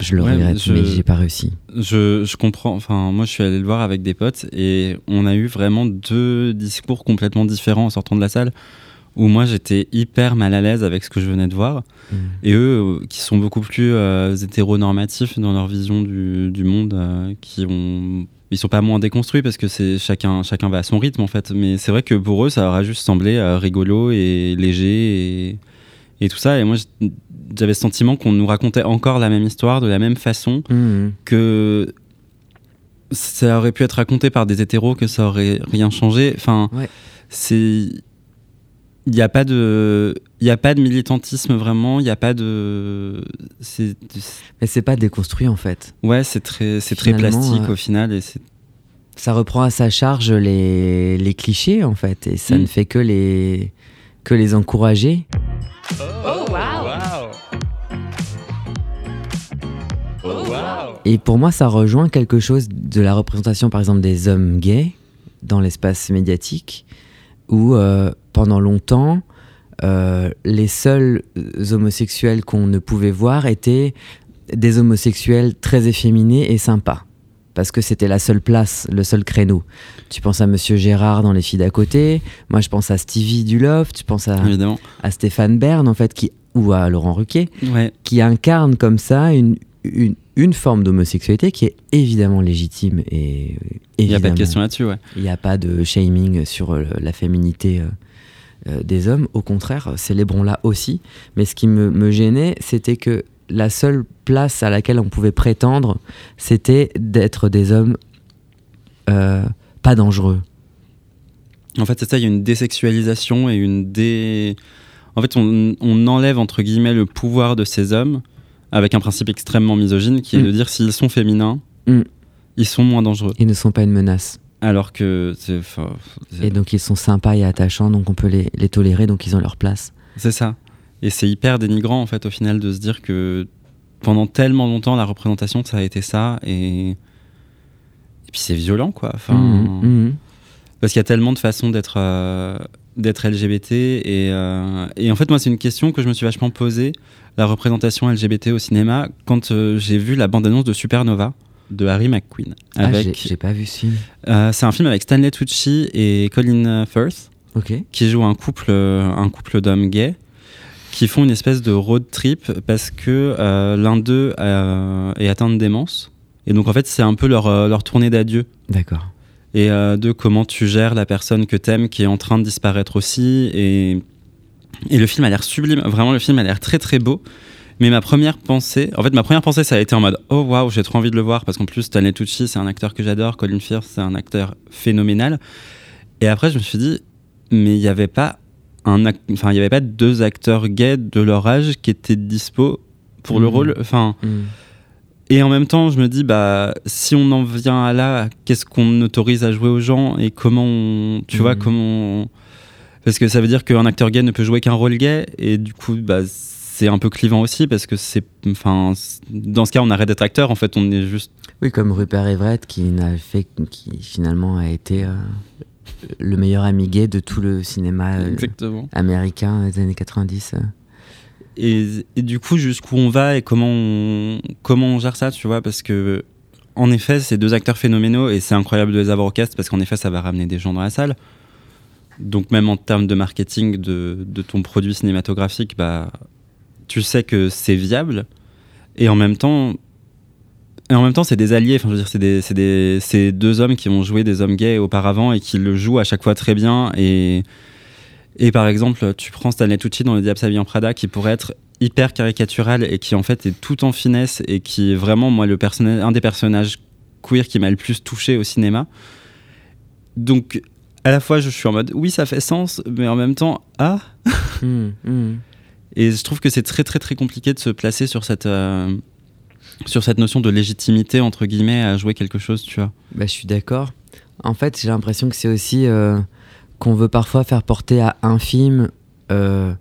je le Ouais, regrette je- mais j'ai pas réussi Je, je comprends. Enfin, moi, je suis allé le voir avec des potes et on a eu vraiment deux discours complètement différents en sortant de la salle. Où moi, j'étais hyper mal à l'aise avec ce que je venais de voir. Mm. Et eux, euh, qui sont beaucoup plus euh, hétéronormatifs dans leur vision du, du monde, euh, qui ont ils sont pas moins déconstruits parce que c'est chacun, chacun va à son rythme en fait. Mais c'est vrai que pour eux, ça leur a juste semblé euh, rigolo et léger et, et tout ça. Et moi, j'avais ce sentiment qu'on nous racontait encore la même histoire de la même façon Mhm. que ça aurait pu être raconté par des hétéros, que ça aurait rien changé. Enfin, Ouais. c'est. Il n'y a pas de. Il n'y a pas de militantisme vraiment, il n'y a pas de. C'est. Mais c'est pas déconstruit en fait. Ouais, c'est très, c'est très plastique euh, au final. Et c'est Ça reprend à sa charge les, les clichés en fait, et ça Mm. ne fait que les, que les encourager. Oh, Et pour moi, ça rejoint quelque chose de la représentation, par exemple, des hommes gays dans l'espace médiatique, où euh, pendant longtemps, euh, les seuls homosexuels qu'on ne pouvait voir étaient des homosexuels très efféminés et sympas. Parce que c'était la seule place, le seul créneau. Tu penses à Monsieur Gérard dans Les filles d'à côté, moi je pense à Stevie du Loft, tu penses à, à Stéphane Bern, en fait, qui, ou à Laurent Ruquier, Ouais, qui incarne comme ça une, une, une forme d'homosexualité qui est évidemment légitime et il n'y a pas de question là-dessus, ouais. il n'y a pas de shaming sur euh, la féminité euh, euh, des hommes. Au contraire, célébrons-la aussi. Mais ce qui me, me gênait, c'était que la seule place à laquelle on pouvait prétendre, c'était d'être des hommes euh, pas dangereux. En fait, c'est ça, il y a une désexualisation et une dé. En fait, on, on enlève entre guillemets le pouvoir de ces hommes avec un principe extrêmement misogyne qui est Mm. de dire s'ils sont féminins, Mm. ils sont moins dangereux. Ils ne sont pas une menace. Alors que Et donc ils sont sympas et attachants, donc on peut les, les tolérer, donc ils ont leur place. c'est ça. Et c'est hyper dénigrant en fait au final de se dire que pendant tellement longtemps la représentation ça a été ça et et puis c'est violent quoi. Enfin, mhm. Parce qu'il y a tellement de façons d'être euh, d'être LGBT et, euh, et en fait moi c'est une question que je me suis vachement posée la représentation LGBT au cinéma quand euh, j'ai vu la bande-annonce de Supernova de Harry McQueen Ah, j'ai avec j'ai pas vu ce film. euh, c'est un film avec Stanley Tucci et Colin Firth Ok. qui jouent un couple un couple d'hommes gays qui font une espèce de road trip parce que euh, l'un d'eux est atteint de démence et donc en fait c'est un peu leur, leur tournée d'adieu D'accord. et de comment tu gères la personne que t'aimes qui est en train de disparaître aussi. Et, et le film a l'air sublime, vraiment le film a l'air très très beau. Mais ma première pensée, en fait ma première pensée ça a été en mode oh waouh j'ai trop envie de le voir parce qu'en plus Stanley Tucci c'est un acteur que j'adore, Colin Firth c'est un acteur phénoménal. Et après je me suis dit mais il n'y avait pas un enfin il y avait pas deux acteurs gays de leur âge qui étaient dispo pour le Mhm. rôle. Enfin Mhm. et en même temps, je me dis, bah, si on en vient à là, qu'est-ce qu'on autorise à jouer aux gens et comment on, tu vois, Mhm. comment on- Parce que ça veut dire qu'un acteur gay ne peut jouer qu'un rôle gay et du coup, bah, c'est un peu clivant aussi parce que c'est, enfin, dans ce cas, on arrête d'être acteur. En fait, on est juste. Oui, comme Rupert Everett qui n'a fait, qui finalement a été euh, le meilleur ami gay de tout le cinéma euh, américain des années 90. euh. Et, et du coup, jusqu'où on va et comment on, comment on gère ça, tu vois, parce que en effet, c'est deux acteurs phénoménaux et c'est incroyable de les avoir au cast parce qu'en effet, ça va ramener des gens dans la salle. Donc même en termes de marketing de, ton produit cinématographique, bah, tu sais que c'est viable. Et en même temps, et en même temps, c'est des alliés. Enfin, je veux dire, c'est des, des, c'est deux hommes qui ont joué des hommes gays auparavant et qui le jouent à chaque fois très bien. Et, et par exemple, tu prends Stanley Tucci dans Le Diable s'habille en Prada, qui pourrait être hyper caricatural et qui en fait est tout en finesse et qui est vraiment moi le un des personnages queer qui m'a le plus touché au cinéma. Donc à la fois je suis en mode oui ça fait sens, mais en même temps ah. Mhm, mhm. Et je trouve que c'est très très très compliqué de se placer sur cette euh, sur cette notion de légitimité entre guillemets à jouer quelque chose, tu vois. Bah, je suis d'accord. En fait, j'ai l'impression que c'est aussi euh, qu'on veut parfois faire porter à un film euh,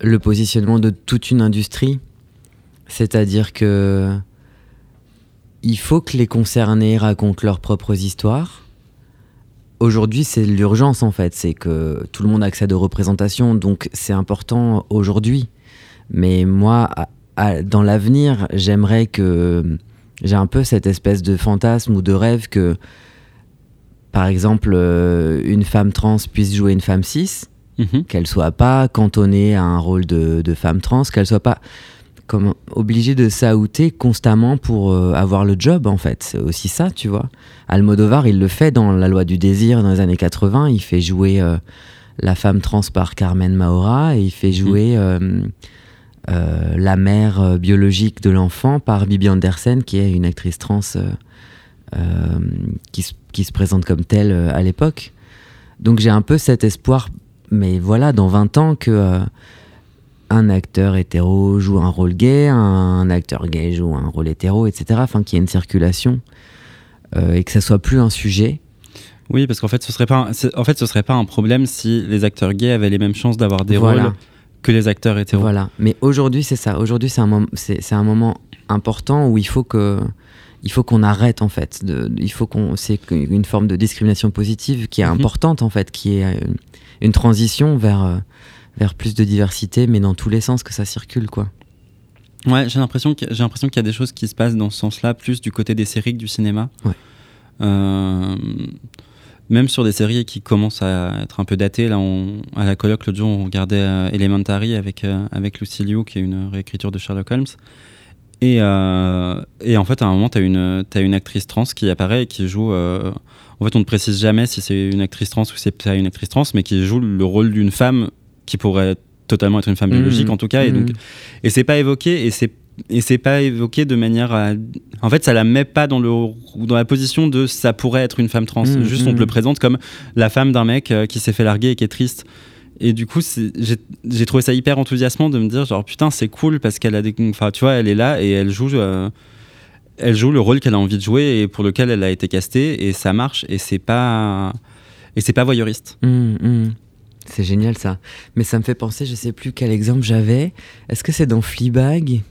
le positionnement de toute une industrie. C'est-à-dire que il faut que les concernés racontent leurs propres histoires. Aujourd'hui, c'est l'urgence en fait, c'est que tout le monde accède aux représentations, donc c'est important aujourd'hui. Mais moi, à- à- dans l'avenir, j'aimerais que j'ai un peu cette espèce de fantasme ou de rêve que, par exemple, euh, une femme trans puisse jouer une femme cis, Mhm. qu'elle soit pas cantonnée à un rôle de, de femme trans, qu'elle soit pas comme obligé de s'outer constamment pour euh, avoir le job en fait. C'est aussi ça, tu vois. Almodovar, il le fait dans La loi du désir dans les années 80. Il fait jouer euh, la femme trans par Carmen Maura et il fait jouer euh, euh, la mère biologique de l'enfant par Bibi Andersen, qui est une actrice trans qui, se- qui se présente comme telle à l'époque. Donc j'ai un peu cet espoir, mais voilà, dans 20 ans, que un acteur hétéro joue un rôle gay, un acteur gay joue un rôle hétéro, etc. Enfin, qu'il y ait une circulation euh, et que ça soit plus un sujet. Oui, parce qu'en fait, ce serait pas, un- en fait, ce serait pas un problème si les acteurs gays avaient les mêmes chances d'avoir des Voilà. rôles que les acteurs hétéros. Voilà. Mais aujourd'hui, c'est ça. Aujourd'hui, c'est un, mom- un moment important où il faut que. Il faut qu'on arrête en fait. De, il faut qu'on. C'est une forme de discrimination positive qui est Mhm. importante en fait, qui est euh, une transition vers euh, vers plus de diversité, mais dans tous les sens que ça circule quoi. Ouais, j'ai l'impression que j'ai l'impression qu'il y a des choses qui se passent dans ce sens-là, plus du côté des séries que du cinéma. Ouais. Euh, même sur des séries qui commencent à être un peu datées. Là, on- à la colloque l'autre jour, on regardait euh, Elementary avec euh, avec Lucy Liu, qui est une réécriture de Sherlock Holmes. Et, et en fait, à un moment, tu as une, une actrice trans qui apparaît et qui joue. en fait, on ne précise jamais si c'est une actrice trans ou si c'est une actrice trans, mais qui joue le rôle d'une femme qui pourrait totalement être une femme biologique, Mhm. en tout cas. Et, donc, Mhm. et c'est pas évoqué, et c'est et c'est pas évoqué de manière à... En fait, ça la met pas dans, le, dans la position de ça pourrait être une femme trans. Mhm, Juste, on te le présente comme la femme d'un mec euh, qui s'est fait larguer et qui est triste. Et du coup, j'ai j'ai trouvé ça hyper enthousiasmant de me dire, genre, putain, c'est cool parce qu'elle a des. Enfin, tu vois, elle est là et elle joue. euh, elle joue le rôle qu'elle a envie de jouer et pour lequel elle a été castée et ça marche et c'est pas. Et c'est pas voyeuriste. C'est génial ça. Mais ça me fait penser, je sais plus quel exemple j'avais. Est-ce que c'est dans Fleabag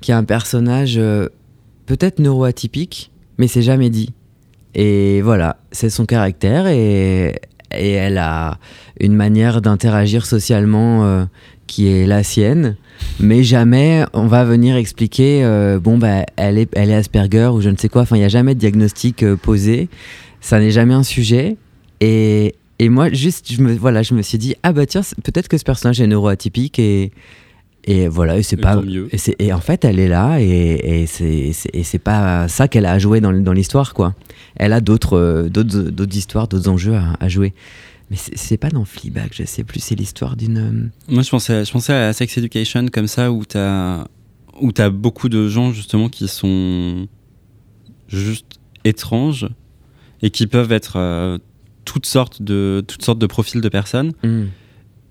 qui a un personnage euh, peut-être neuroatypique, mais c'est jamais dit. Et voilà, c'est son caractère et, et elle a une manière d'interagir socialement euh, qui est la sienne. Mais jamais on va venir expliquer, euh, bon, bah, elle est, elle est Asperger ou je ne sais quoi. Enfin, il n'y a jamais de diagnostic posé. Ça n'est jamais un sujet. Et, et moi, juste, je me, voilà, je me suis dit, ah bah tiens, peut-être que ce personnage est neuroatypique et, et voilà, et c'est pas. mieux. Et, c'est- et en fait, elle est là et, et c'est c'est- et c'est pas ça qu'elle a à jouer dans, dans l'histoire, quoi. Elle a d'autres euh, d'autres d'autres histoires, d'autres enjeux à, à jouer. Mais c'est c'est pas dans Fleabag, je sais plus, c'est l'histoire d'une. euh, Moi, je pensais, je pensais à Sex Education comme ça, où tu as, où as beaucoup de gens, justement, qui sont juste étranges et qui peuvent être euh, toutes, sortes de, toutes sortes de profils de personnes. hmm.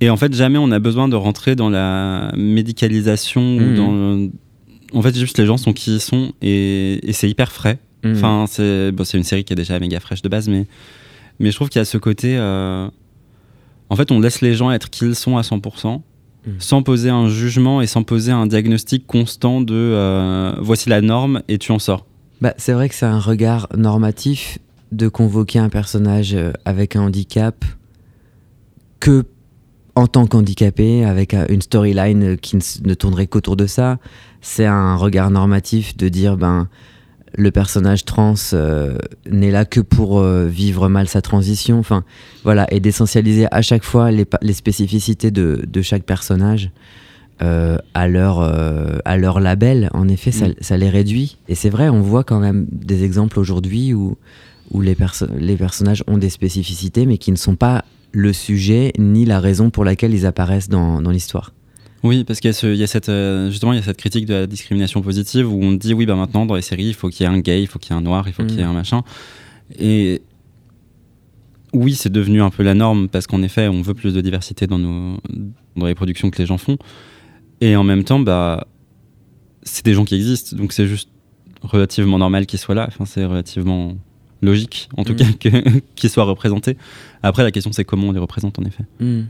Et en fait, jamais on a besoin de rentrer dans la médicalisation ou Mhm. dans. En fait, juste les gens sont qui ils sont et, et c'est hyper frais. Hmm. Enfin, c'est bon, une série qui est déjà méga fraîche de base, mais, mais je trouve qu'il y a ce côté. euh, En fait, on laisse les gens être qui ils sont à 100%, Mm. sans poser un jugement et sans poser un diagnostic constant de euh, voici la norme et tu en sors. Bah, c'est vrai que c'est un regard normatif de convoquer un personnage euh, avec un handicap que en tant qu'handicapé, avec euh, une storyline euh, qui ne, tournerait qu'autour de ça. C'est un regard normatif de dire ben le personnage trans euh, n'est là que pour euh, vivre mal sa transition. Enfin, voilà, et d'essentialiser à chaque fois les, spécificités de, de chaque personnage euh, à, leur, à leur label. En effet, ça, Mm. ça les réduit. Et c'est vrai, on voit quand même des exemples aujourd'hui où, où les, perso- les personnages ont des spécificités, mais qui ne sont pas le sujet ni la raison pour laquelle ils apparaissent dans, dans l'histoire. Oui, parce qu'il y a cette, euh, justement, il y a cette critique de la discrimination positive où on dit oui, bah maintenant dans les séries, il faut qu'il y ait un gay, il faut qu'il y ait un noir, il faut qu'il y ait Mm. un machin. Et oui, c'est devenu un peu la norme parce qu'en effet, on veut plus de diversité dans, nos, dans les productions que les gens font. Et en même temps, bah, c'est des gens qui existent, donc c'est juste relativement normal qu'ils soient là. Enfin, c'est relativement logique, en tout Mm. cas, qu'ils soient représentés. Après, la question, c'est comment on les représente, en effet. Hmm.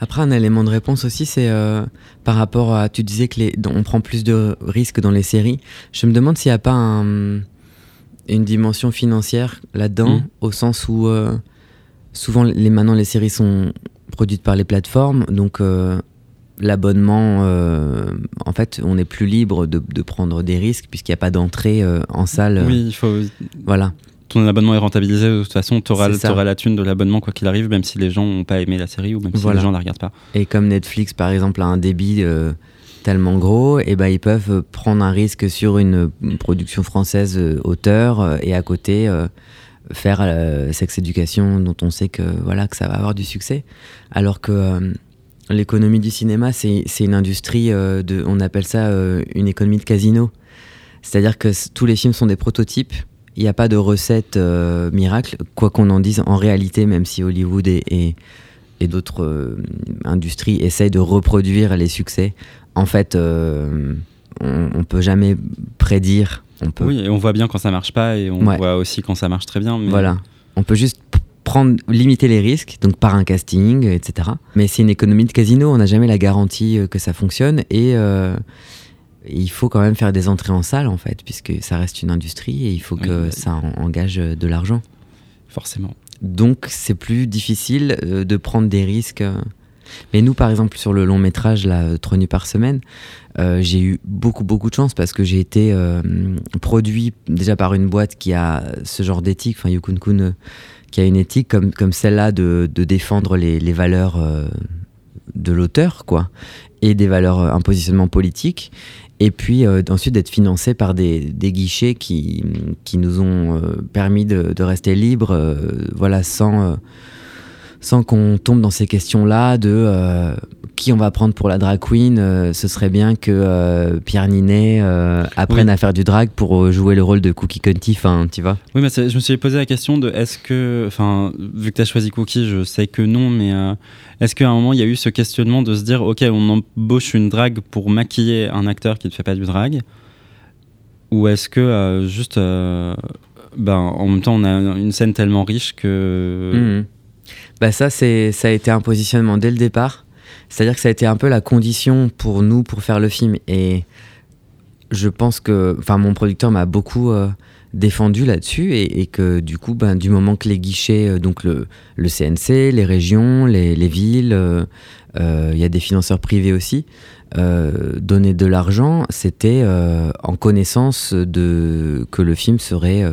Après, un élément de réponse aussi, c'est euh, par rapport à. Tu disais que les, on prend plus de risques dans les séries. Je me demande s'il n'y a pas un- une dimension financière là-dedans, Mm. au sens où euh, souvent, les, maintenant, les séries sont produites par les plateformes, donc euh, l'abonnement, euh, en fait, on est plus libre de, de prendre des risques puisqu'il n'y a pas d'entrée euh, en salle. Oui, il faut, Voilà. Ton abonnement est rentabilisé, de toute façon, tu auras, la thune de l'abonnement quoi qu'il arrive, même si les gens n'ont pas aimé la série ou même si les gens la regardent pas. Et comme Netflix, par exemple, a un débit euh, tellement gros, et ben ils peuvent prendre un risque sur une, une production française euh, auteur euh, et à côté euh, faire euh, Sex Education dont on sait que voilà que ça va avoir du succès. Alors que l'économie du cinéma, c'est une industrie de, on appelle ça une économie de casino. C'est-à-dire que tous les films sont des prototypes. Il n'y a pas de recette euh, miracle, quoi qu'on en dise. En réalité, même si Hollywood et, et, et d'autres euh, industries essayent de reproduire les succès, en fait, euh, on, on peut jamais prédire. On peut, Oui, et on voit bien quand ça marche pas et on Ouais. voit aussi quand ça marche très bien. Mais... Voilà. On peut juste prendre, limiter les risques, donc par un casting, etc. Mais c'est une économie de casino, on n'a jamais la garantie que ça fonctionne et il faut quand même faire des entrées en salle en fait, puisque ça reste une industrie et il faut Oui, que oui. ça en- engage euh, de l'argent. Forcément. Donc c'est plus difficile euh, de prendre des risques. euh. Mais nous, par exemple, sur le long métrage, là, trois nuits par semaine, euh, j'ai eu beaucoup, beaucoup de chance parce que j'ai été euh, produit déjà par une boîte qui a ce genre d'éthique, enfin Yukun Kun, euh, qui a une éthique comme, comme celle-là de, de défendre les, les valeurs de l'auteur, quoi, et des valeurs, un positionnement politique. Et puis euh, ensuite d'être financé par des, des guichets qui, qui nous ont euh, permis de, de rester libres, euh, voilà, sans, sans qu'on tombe dans ces questions-là de euh, qui on va prendre pour la drag queen. euh, ce serait bien que euh, Pierre Ninet apprenne Oui. à faire du drag pour jouer le rôle de Cookie Conti, enfin, tu vois. Oui, mais je me suis posé la question de est-ce que, enfin, vu que tu as choisi Cookie, je sais que non, mais est-ce qu'à un moment il y a eu ce questionnement de se dire, ok, on embauche une drague pour maquiller un acteur qui ne fait pas du drag? Ou est-ce que juste, ben, en même temps, on a une scène tellement riche que. Mhm. Bah ça, c'est, ça a été un positionnement dès le départ. C'est-à-dire que ça a été un peu la condition pour nous pour faire le film. Et je pense que, enfin, mon producteur m'a beaucoup euh, défendu là-dessus et, que du coup, ben, du moment que les guichets, euh, donc le, le CNC, les régions, les, les villes, euh, il y a des financeurs privés aussi, donner de l'argent, c'était en connaissance de que le film serait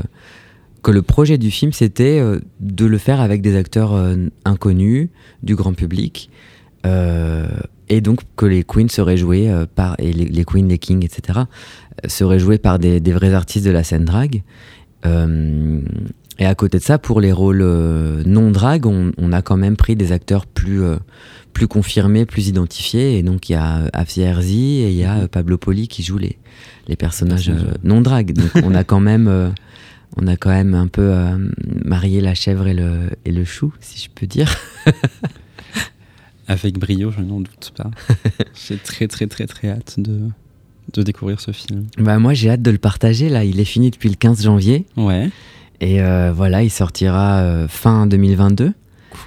que le projet du film, c'était euh, de le faire avec des acteurs euh, inconnus, du grand public, euh, et donc que les queens seraient jouées par, et les, les queens, les kings, etc., seraient joués par des, des vrais artistes de la scène drag. Euh, et à côté de ça, pour les rôles non drag, on, on a quand même pris des acteurs plus, plus confirmés, plus identifiés. Et donc il y a Herzi et il y a euh, Pablo Poli qui jouent les, les personnages non drag. Donc on a quand même, on a quand même un peu euh, marié la chèvre et le, et le chou, si je peux dire. Avec brio, je n'en doute pas. J'ai très, très, très, très hâte de, de découvrir ce film. Bah moi j'ai hâte de le partager là. Il est fini depuis le 15 janvier Ouais, et euh, voilà, il sortira euh, fin 2022.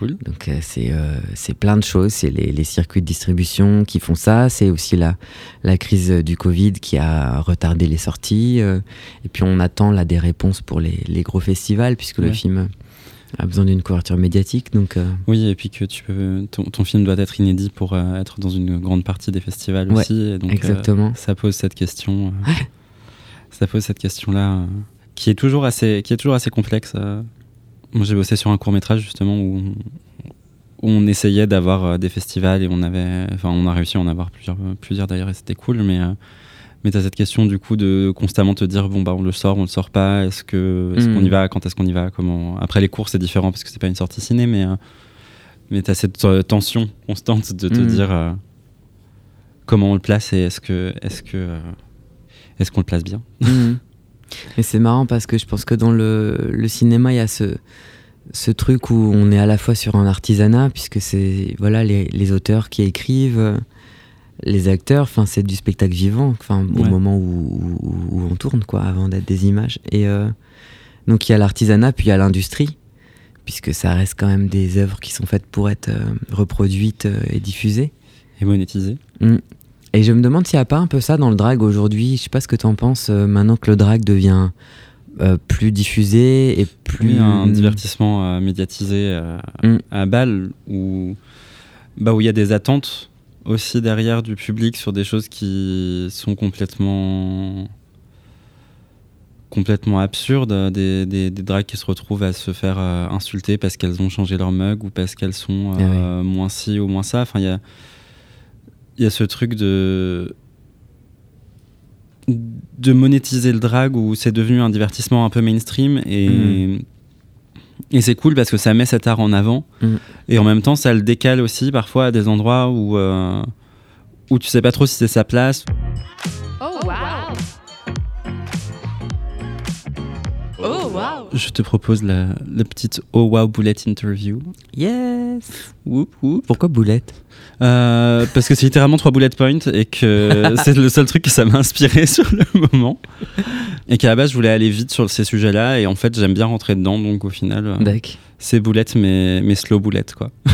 Cool. Donc euh, c'est euh, c'est plein de choses, c'est les, les circuits de distribution qui font ça, c'est aussi la, la crise du Covid qui a retardé les sorties, euh, et puis on attend là des réponses pour les, les gros festivals, puisque le film a besoin d'une couverture médiatique, donc euh, Oui, et puis que tu peux, ton, ton film doit être inédit pour euh, être dans une grande partie des festivals Ouais, aussi. Et donc, euh, exactement. ça pose cette question. euh, ça pose cette question-là euh, qui est toujours assez, qui est toujours assez complexe. Euh. Moi, j'ai bossé sur un court métrage justement où on, où on essayait d'avoir euh, des festivals et on avait, enfin, on a réussi à en avoir plusieurs, plusieurs d'ailleurs et c'était cool. Mais euh, mais t'as cette question du coup de constamment te dire bon bah on le sort, on le sort pas. Est-ce que, est-ce qu'on y va Quand est-ce qu'on y va Comment Après les cours c'est différent parce que c'est pas une sortie ciné, mais euh, mais t'as cette euh, tension constante de te Mm. dire euh, comment on le place et est-ce que est-ce que euh, est-ce qu'on le place bien? Mhm. Mais c'est marrant parce que je pense que dans le, le cinéma, il y a ce, ce truc où on est à la fois sur un artisanat, puisque c'est voilà les, les auteurs qui écrivent, les acteurs, enfin c'est du spectacle vivant, enfin au moment où, où- où on tourne, quoi, avant d'être des images. Et euh, donc il y a l'artisanat, puis il y a l'industrie, puisque ça reste quand même des œuvres qui sont faites pour être euh, reproduites euh, et diffusées. et monétiser Et je me demande s'il n'y a pas un peu ça dans le drag aujourd'hui. Je sais pas ce que tu en penses euh, maintenant que le drag devient euh, plus diffusé et plus. Oui, un divertissement euh, médiatisé Mm. à balle où bah où il y a des attentes aussi derrière du public sur des choses qui sont complètement complètement absurdes des, des, des drags qui se retrouvent à se faire euh, insulter parce qu'elles ont changé leur mug ou parce qu'elles sont Ah moins ci ou moins ça enfin il y a il y a ce truc de de monétiser le drag où c'est devenu un divertissement un peu mainstream et, Mm. et c'est cool parce que ça met cet art en avant Mm. et en même temps ça le décale aussi parfois à des endroits où, euh, où tu sais pas trop si c'est sa place. Oh wow. Oh wow. Je te propose la, la petite Oh Wow Bullet interview. Yes Whoop, whoop. Pourquoi boulette? Euh, parce que c'est littéralement trois bullet points et que c'est le seul truc que ça m'a inspiré sur le moment. Et qu'à la base, je voulais aller vite sur ces sujets-là et en fait, j'aime bien rentrer dedans. Donc au final, euh, c'est boulette, mais, mais slow boulette, quoi.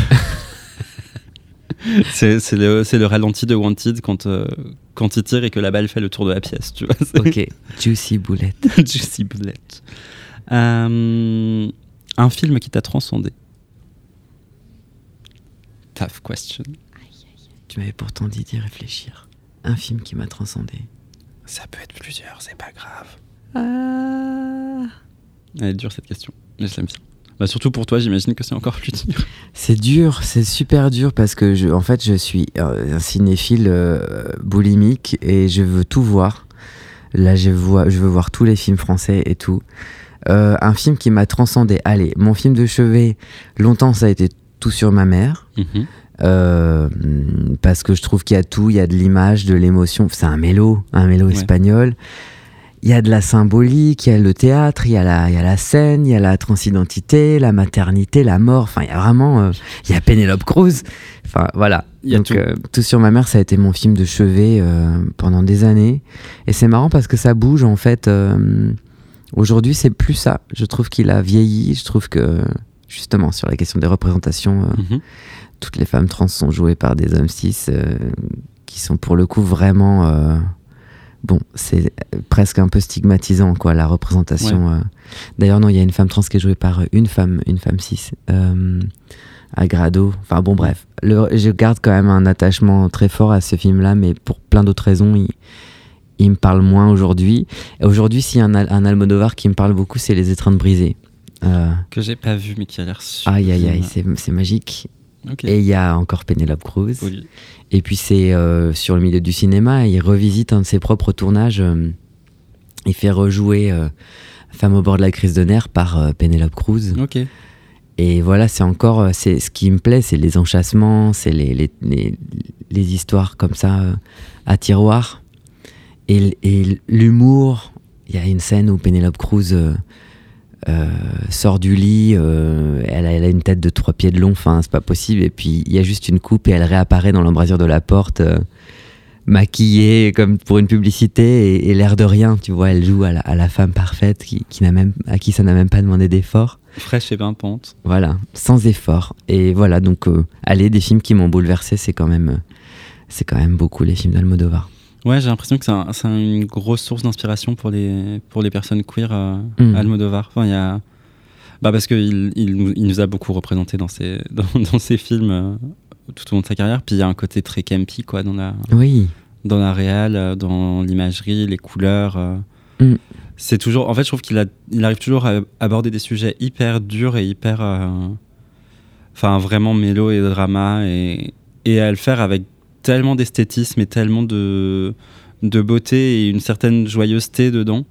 c'est le, le ralenti de Wanted quand, euh, quand il tire et que la balle fait le tour de la pièce, tu vois. Ok. Juicy boulette. Juicy boulette. Euh, un film qui t'a transcendé. Tough question. Tu m'avais pourtant dit d'y réfléchir. Un film qui m'a transcendé. Ça peut être plusieurs, c'est pas grave. Ah. Elle est dure cette question, mais je l'aime bien. Bah, surtout pour toi, j'imagine que c'est encore plus dur. C'est dur, c'est super dur parce que je, en fait, je suis un cinéphile euh, boulimique et je veux tout voir. Là, je, vois, je veux voir tous les films français et tout. Euh, un film qui m'a transcendé. Allez, mon film de chevet, longtemps, ça a été Tout sur ma mère. Euh, parce que je trouve qu'il y a tout, il y a de l'image, de l'émotion. C'est un mélo, un mélo Ouais. espagnol. Il y a de la symbolique, il y a le théâtre, il y a la, il y a la scène, il y a la transidentité, la maternité, la mort. Enfin, il y a vraiment. euh, il y a Penelope Cruz. Enfin, voilà. Il y a Donc, tout. euh, tout sur ma mère, ça a été mon film de chevet euh, pendant des années. Et c'est marrant parce que ça bouge en fait. euh, Aujourd'hui, c'est plus ça. Je trouve qu'il a vieilli. Je trouve que, justement, sur la question des représentations. euh, Mhm. Toutes les femmes trans sont jouées par des hommes cis euh, qui sont pour le coup vraiment euh, bon c'est presque un peu stigmatisant quoi la représentation euh. d'ailleurs non il y a une femme trans qui est jouée par une femme une femme cis à Grado. Enfin bon bref. Le- je garde quand même un attachement très fort à ce film là mais pour plein d'autres raisons il, il me parle moins aujourd'hui. Aujourd'hui s'il y a un, un Almodovar qui me parle beaucoup c'est Les étreintes brisées euh, Que j'ai pas vu, mais qui a l'air super. aïe aïe aïe c'est magique Et il y a encore Penelope Cruz. Oui. Et puis c'est euh, sur le milieu du cinéma, il revisite un de ses propres tournages. euh, il fait rejouer euh, Femme au bord de la crise de nerfs par Penelope Cruz. Et voilà, c'est encore, c'est ce qui me plaît, c'est les enchâssements, c'est les, les, les, les histoires comme ça à tiroir. Et, et l'humour, il y a une scène où Penelope Cruz sort du lit, euh, elle, a, elle a une tête de trois pieds de long, enfin c'est pas possible. Et puis il y a juste une coupe et elle réapparaît dans l'embrasure de la porte, euh, maquillée comme pour une publicité et, et l'air de rien, tu vois, elle joue à la, à la femme parfaite qui, qui n'a même, à qui ça n'a même pas demandé d'effort. Fraîche et pimpante. Voilà, sans effort. Et voilà, donc, euh, allez, des films qui m'ont bouleversé, c'est quand même, euh, c'est quand même beaucoup les films d'Almodovar. Ouais, j'ai l'impression que c'est un- c'est une grosse source d'inspiration pour les, pour les personnes queer euh, Mm. Almodovar. Enfin, y a... bah parce qu'il il nous, il nous a beaucoup représenté dans ses, dans, dans ses films euh, tout au long de sa carrière. Puis il y a un côté très campy quoi, dans la, Oui, dans la réal, euh, dans l'imagerie, les couleurs. euh. Mm. C'est toujours, en fait, je trouve qu'il il arrive toujours à aborder des sujets hyper durs et hyper, enfin, vraiment mélo et drama et, et à le faire avec tellement d'esthétisme et tellement de, de beauté et une certaine joyeuseté dedans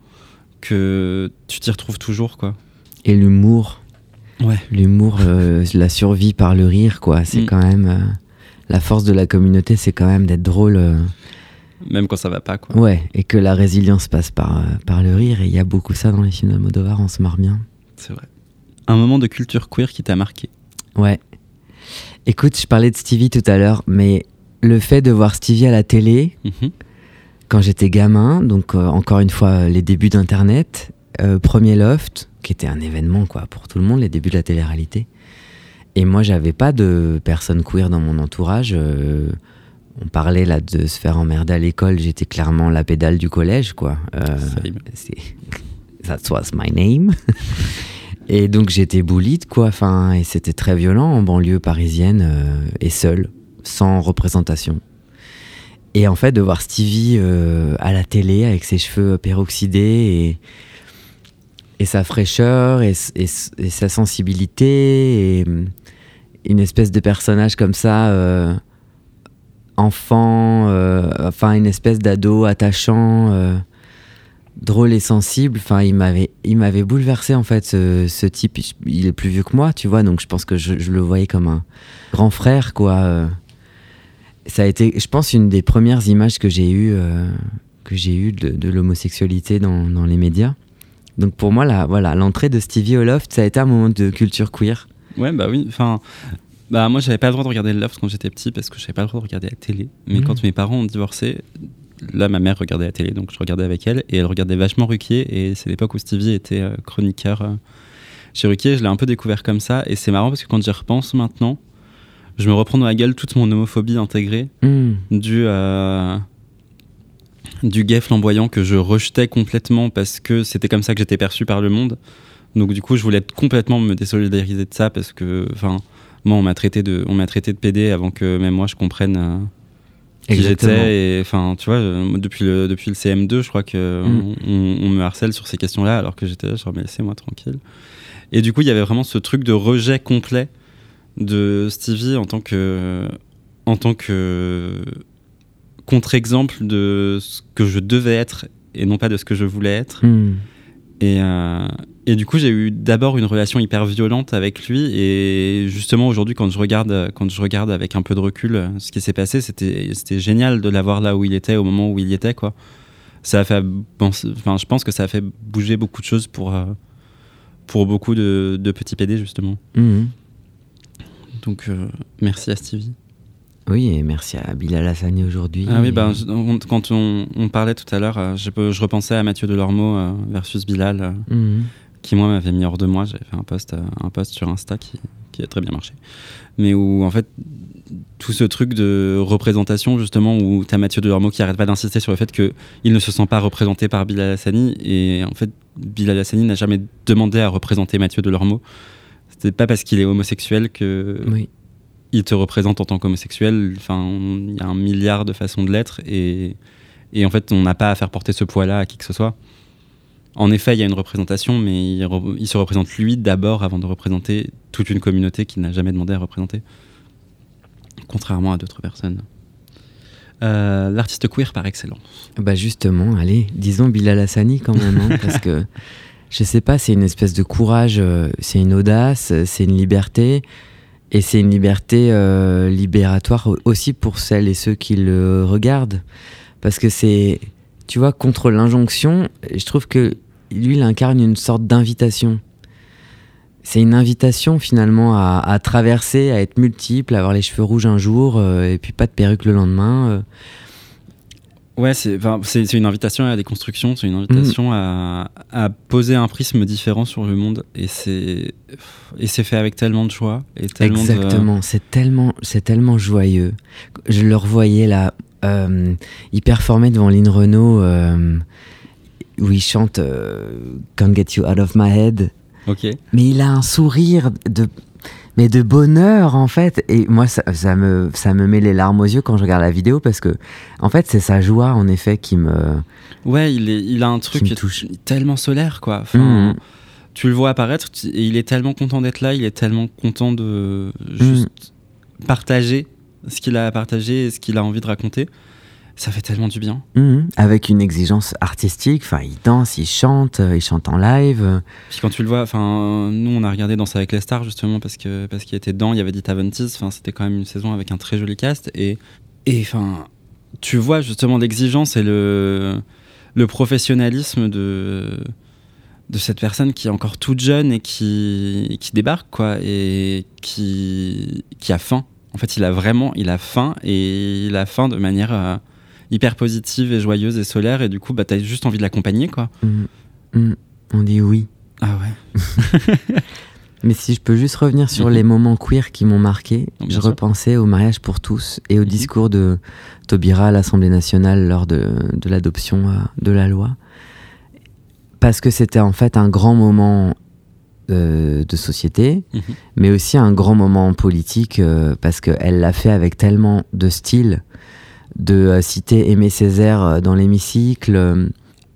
que tu t'y retrouves toujours, quoi. et l'humour. Ouais. L'humour, euh, la survie par le rire, quoi. C'est Mm. quand même. euh, la force de la communauté, c'est quand même d'être drôle. euh, Même quand ça va pas, quoi. ouais, et que la résilience passe par, par le rire. Et il y a beaucoup ça dans les films d'Almodovar, on se marre bien. C'est vrai. Un moment de culture queer qui t'a marqué? Ouais. Écoute, je parlais de Stevie tout à l'heure, mais le fait de voir Stevie à la télé, Mhm. quand j'étais gamin, donc euh, encore une fois les débuts d'Internet, euh, premier loft, qui était un événement quoi pour tout le monde, les débuts de la télé-réalité. Et moi, j'avais pas de personnes queer dans mon entourage. euh, on parlait là de se faire emmerder à l'école. J'étais clairement la pédale du collège, quoi. C'est that was my name. et donc j'étais bullied, quoi. Enfin, et c'était très violent en banlieue parisienne et seule, sans représentation. Et en fait, de voir Stevie euh, à la télé avec ses cheveux peroxydés et, sa fraîcheur et, sa sensibilité et hum, une espèce de personnage comme ça, euh, enfant, euh, enfin une espèce d'ado attachant, euh, drôle et sensible. Enfin, il m'avait, bouleversé en fait. Ce, type, il est plus vieux que moi, tu vois, donc je pense que je le voyais comme un grand frère, quoi. Ça a été, je pense, une des premières images que j'ai eues, euh, que j'ai eues de, de l'homosexualité dans, dans les médias. Donc pour moi, la, voilà, l'entrée de Stevie au Loft, ça a été un moment de culture queer. Ouais, bah oui. Enfin, bah moi, j'avais pas le droit de regarder le Loft quand j'étais petit parce que j'avais pas le droit de regarder la télé. Mais Mhm. quand mes parents ont divorcé, là, ma mère regardait la télé, donc je regardais avec elle et elle regardait vachement Ruquier. Et c'est l'époque où Stevie était euh, chroniqueur euh, chez Ruquier. Je l'ai un peu découvert comme ça et c'est marrant parce que quand j'y repense maintenant, je me reprends dans la gueule toute mon homophobie intégrée Hmm. du euh, du gay flamboyant que je rejetais complètement parce que c'était comme ça que j'étais perçu par le monde. Donc du coup, je voulais complètement me désolidariser de ça parce que, enfin, moi, on m'a traité de, on m'a traité de PD avant que même moi je comprenne euh, qui j'étais. Et enfin, tu vois, euh, depuis le depuis le CM2, je crois que Mm. on, on me harcèle sur ces questions-là alors que j'étais là, genre mais laissez-moi tranquille. Et du coup, il y avait vraiment ce truc de rejet complet de Stevie en tant que en tant que contre-exemple de ce que je devais être et non pas de ce que je voulais être. Hmm. Et, euh, et du coup, j'ai eu d'abord une relation hyper violente avec lui. Et justement, aujourd'hui, quand je regarde, quand je regarde avec un peu de recul euh, ce qui s'est passé, c'était, c'était génial de l'avoir là où il était, au moment où il y était, quoi. Ça a fait, enfin, je pense que ça a fait bouger beaucoup de choses pour, euh, pour beaucoup de, de petits PD, justement. Hmm. Donc, euh, merci à Stevie. Oui, et merci à Bilal Hassani aujourd'hui. Ah oui, Et- ben, je- on- quand on, on parlait tout à l'heure, euh, je, peux- je repensais à Mathieu Delormeau euh, versus Bilal. euh, Hmm. qui moi m'avait mis hors de moi. J'avais fait un post, euh, un post sur Insta qui, qui a très bien marché. Mais où en fait tout ce truc de représentation justement où t'as Mathieu Delormeau qui arrête pas d'insister sur le fait que il ne se sent pas représenté par Bilal Hassani et en fait Bilal Hassani n'a jamais demandé à représenter Mathieu Delormeau. C'était pas parce qu'il est homosexuel que Oui. il te représente en tant qu'homosexuel. Enfin, il y a un milliard de façons de l'être et, et en fait, on n'a pas à faire porter ce poids-là à qui que ce soit. En effet, il y a une représentation, mais il, re- il se représente lui d'abord avant de représenter toute une communauté qu'il n'a jamais demandé à représenter. Contrairement à d'autres personnes. Euh, L'artiste queer par excellence. Bah justement, allez, disons Bilal Hassani quand même, hein, parce que je sais pas, c'est une espèce de courage, euh, c'est une audace, euh, c'est une liberté, et c'est une liberté euh, libératoire au- aussi pour celles et ceux qui le regardent, parce que c'est, tu vois, contre l'injonction, je trouve que lui, il incarne une sorte d'invitation. C'est une invitation finalement à, traverser, à être multiple, à avoir les cheveux rouges un jour, et puis pas de perruque le lendemain. Ouais, c'est une invitation à la déconstruction, c'est une invitation à, à poser un prisme différent sur le monde. Et c'est fait avec tellement de joie. Et tellement de- Exactement, c'est tellement, c'est tellement joyeux. Je le revoyais là, euh, il performait devant Lynn Renault, euh, où il chante euh, Can't Get You Out of My Head. Ok. Mais il a un sourire de, mais de bonheur en fait. Et moi, ça, ça me, ça me met les larmes aux yeux quand je regarde la vidéo parce que, en fait, c'est sa joie en effet qui me. Ouais, il, est, il a un truc me touche. tellement solaire, quoi. Enfin, Mhm. Tu le vois apparaître et il est tellement content d'être là, il est tellement content de juste partager ce qu'il a à partager et ce qu'il a envie de raconter. Ça fait tellement du bien. Mhm. Avec une exigence artistique, enfin, il danse, il chante, euh, il chante en live. Puis quand tu le vois, enfin, nous on a regardé Danse avec les stars justement parce que parce qu'il était dedans, il y avait Dita Von Teese, enfin c'était quand même une saison avec un très joli cast et et enfin tu vois justement l'exigence et le le professionnalisme de de cette personne qui est encore toute jeune et qui qui débarque quoi et qui qui a faim. En fait, il a vraiment il a faim et il a faim de manière euh, hyper positive et joyeuse et solaire et du coup bah t'as juste envie de l'accompagner quoi. Mhm. Mhm. On dit oui. Ah ouais. Mais si je peux juste revenir sur Mhm. les moments queer qui m'ont marqué, Bien je sûr. repensais au mariage pour tous et au Mhm. discours de Taubira à l'Assemblée nationale lors de, de l'adoption euh, de la loi. Parce que c'était en fait un grand moment euh, de société, Mhm. mais aussi un grand moment politique euh, parce qu'elle l'a fait avec tellement de style, de euh, citer Aimé Césaire euh, dans l'hémicycle. euh,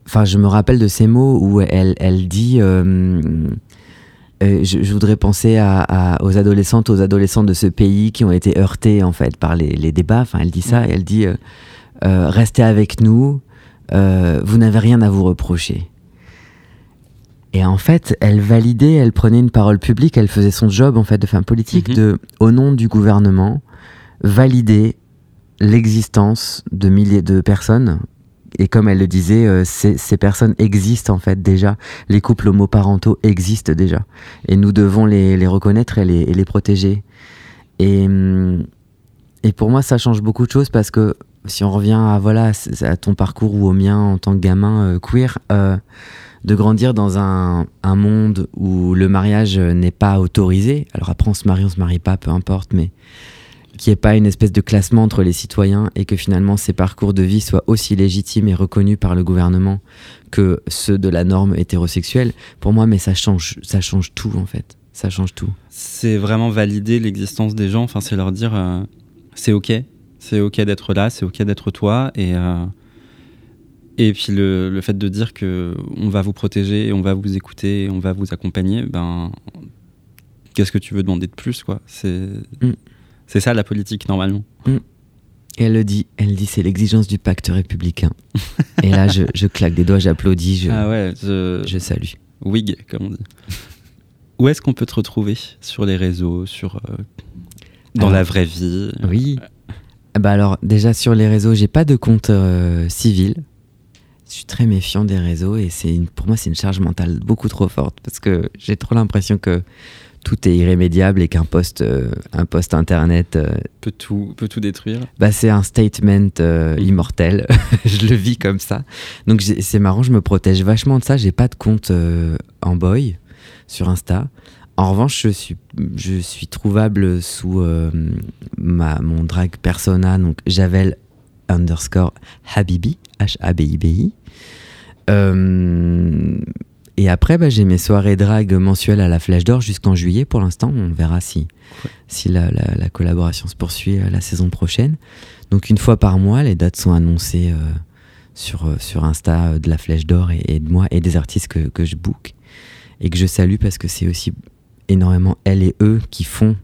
Enfin, je me rappelle de ces mots où elle, elle dit je, je voudrais penser à, à- aux adolescentes, aux adolescents de ce pays qui ont été heurtés en fait par les, les débats. Enfin, elle dit ça, et elle dit euh, euh, restez avec nous, euh, vous n'avez rien à vous reprocher. Et en fait, elle validait, elle prenait une parole publique, elle faisait son job en fait de femme politique, Mhm. de, au nom du gouvernement, valider l'existence de milliers de personnes. Et comme elle le disait, euh, ces, personnes existent en fait déjà. Les couples homoparentaux existent déjà. Et nous devons les, reconnaître et les, protéger. Et, hum, et pour moi, ça change beaucoup de choses parce que si on revient à, voilà, à ton parcours ou au mien en tant que gamin euh, queer, euh, de grandir dans un, un monde où le mariage n'est pas autorisé. Alors après, on se marie, on se marie pas, peu importe, mais qu'il n'y ait pas une espèce de classement entre les citoyens et que finalement ces parcours de vie soient aussi légitimes et reconnus par le gouvernement que ceux de la norme hétérosexuelle, pour moi, mais ça change, ça change tout en fait. Ça change tout. C'est vraiment valider l'existence des gens, enfin, c'est leur dire euh, c'est ok, c'est ok d'être là, c'est ok d'être toi, et, euh, et puis le, le fait de dire que on va vous protéger, on va vous écouter, on va vous accompagner, ben, qu'est-ce que tu veux demander de plus, quoi? C'est Mm. C'est ça la politique, normalement. Et elle le dit, elle dit c'est l'exigence du pacte républicain. et là, je, je claque des doigts, j'applaudis, je, Ah ouais, je, je salue. Wig, comme on dit. Où est-ce qu'on peut te retrouver Sur les réseaux, sur, euh, dans Alors, la vraie vie? Oui. Bah alors, déjà sur les réseaux, j'ai pas de compte euh, civil. Je suis très méfiant des réseaux et c'est pour moi, c'est une charge mentale beaucoup trop forte parce que j'ai trop l'impression que tout est irrémédiable et qu'un post, euh, un post internet, euh, peut tout, peut tout détruire. bah, c'est un statement euh, immortel. je le vis comme ça. Donc c'est marrant, je me protège vachement de ça. J'ai pas de compte en boy sur Insta. En revanche, je suis, je suis trouvable sous ma, mon drag persona, donc Javel underscore Habibi, H-A-B-I-B-I. Euh, et après, bah, j'ai mes soirées drag mensuelles à la Flèche d'Or jusqu'en juillet pour l'instant. On verra si, si la, la- la collaboration se poursuit euh, la saison prochaine. Donc une fois par mois, les dates sont annoncées euh, sur, euh, sur Insta de la Flèche d'Or et, et de moi et des artistes que, que je book et que je salue parce que c'est aussi énormément elles et eux qui font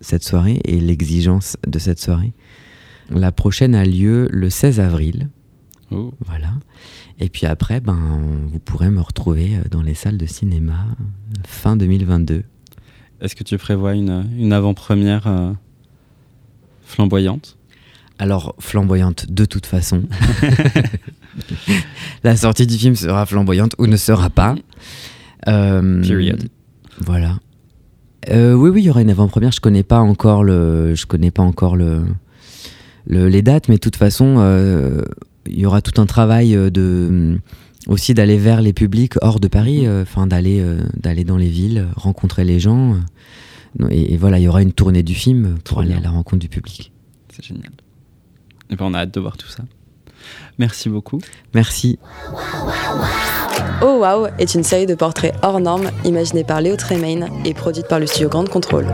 cette soirée et l'exigence de cette soirée. La prochaine a lieu le 16 avril, Oh. voilà. Et puis après, ben, vous pourrez me retrouver euh, dans les salles de cinéma fin 2022. Est-ce que tu prévois une, une avant-première euh, flamboyante? Alors, flamboyante de toute façon. La sortie du film sera flamboyante ou ne sera pas. Euh, Period. Voilà. Euh, oui, oui, il y aura une avant-première. Je connais pas encore le, je connais pas encore le, le- les dates, mais de toute façon, il y aura tout un travail euh, de aussi d'aller vers les publics hors de Paris, euh, enfin d'aller euh, d'aller dans les villes, rencontrer les gens. euh, et, et voilà, il y aura une tournée du film pour Trop aller bien. à la rencontre du public. C'est génial. Et ben, on a hâte de voir tout ça. Merci beaucoup. Merci. Oh Wow est une série de portraits hors normes imaginée par Léo Tremaine et produite par le studio Grande Contrôle.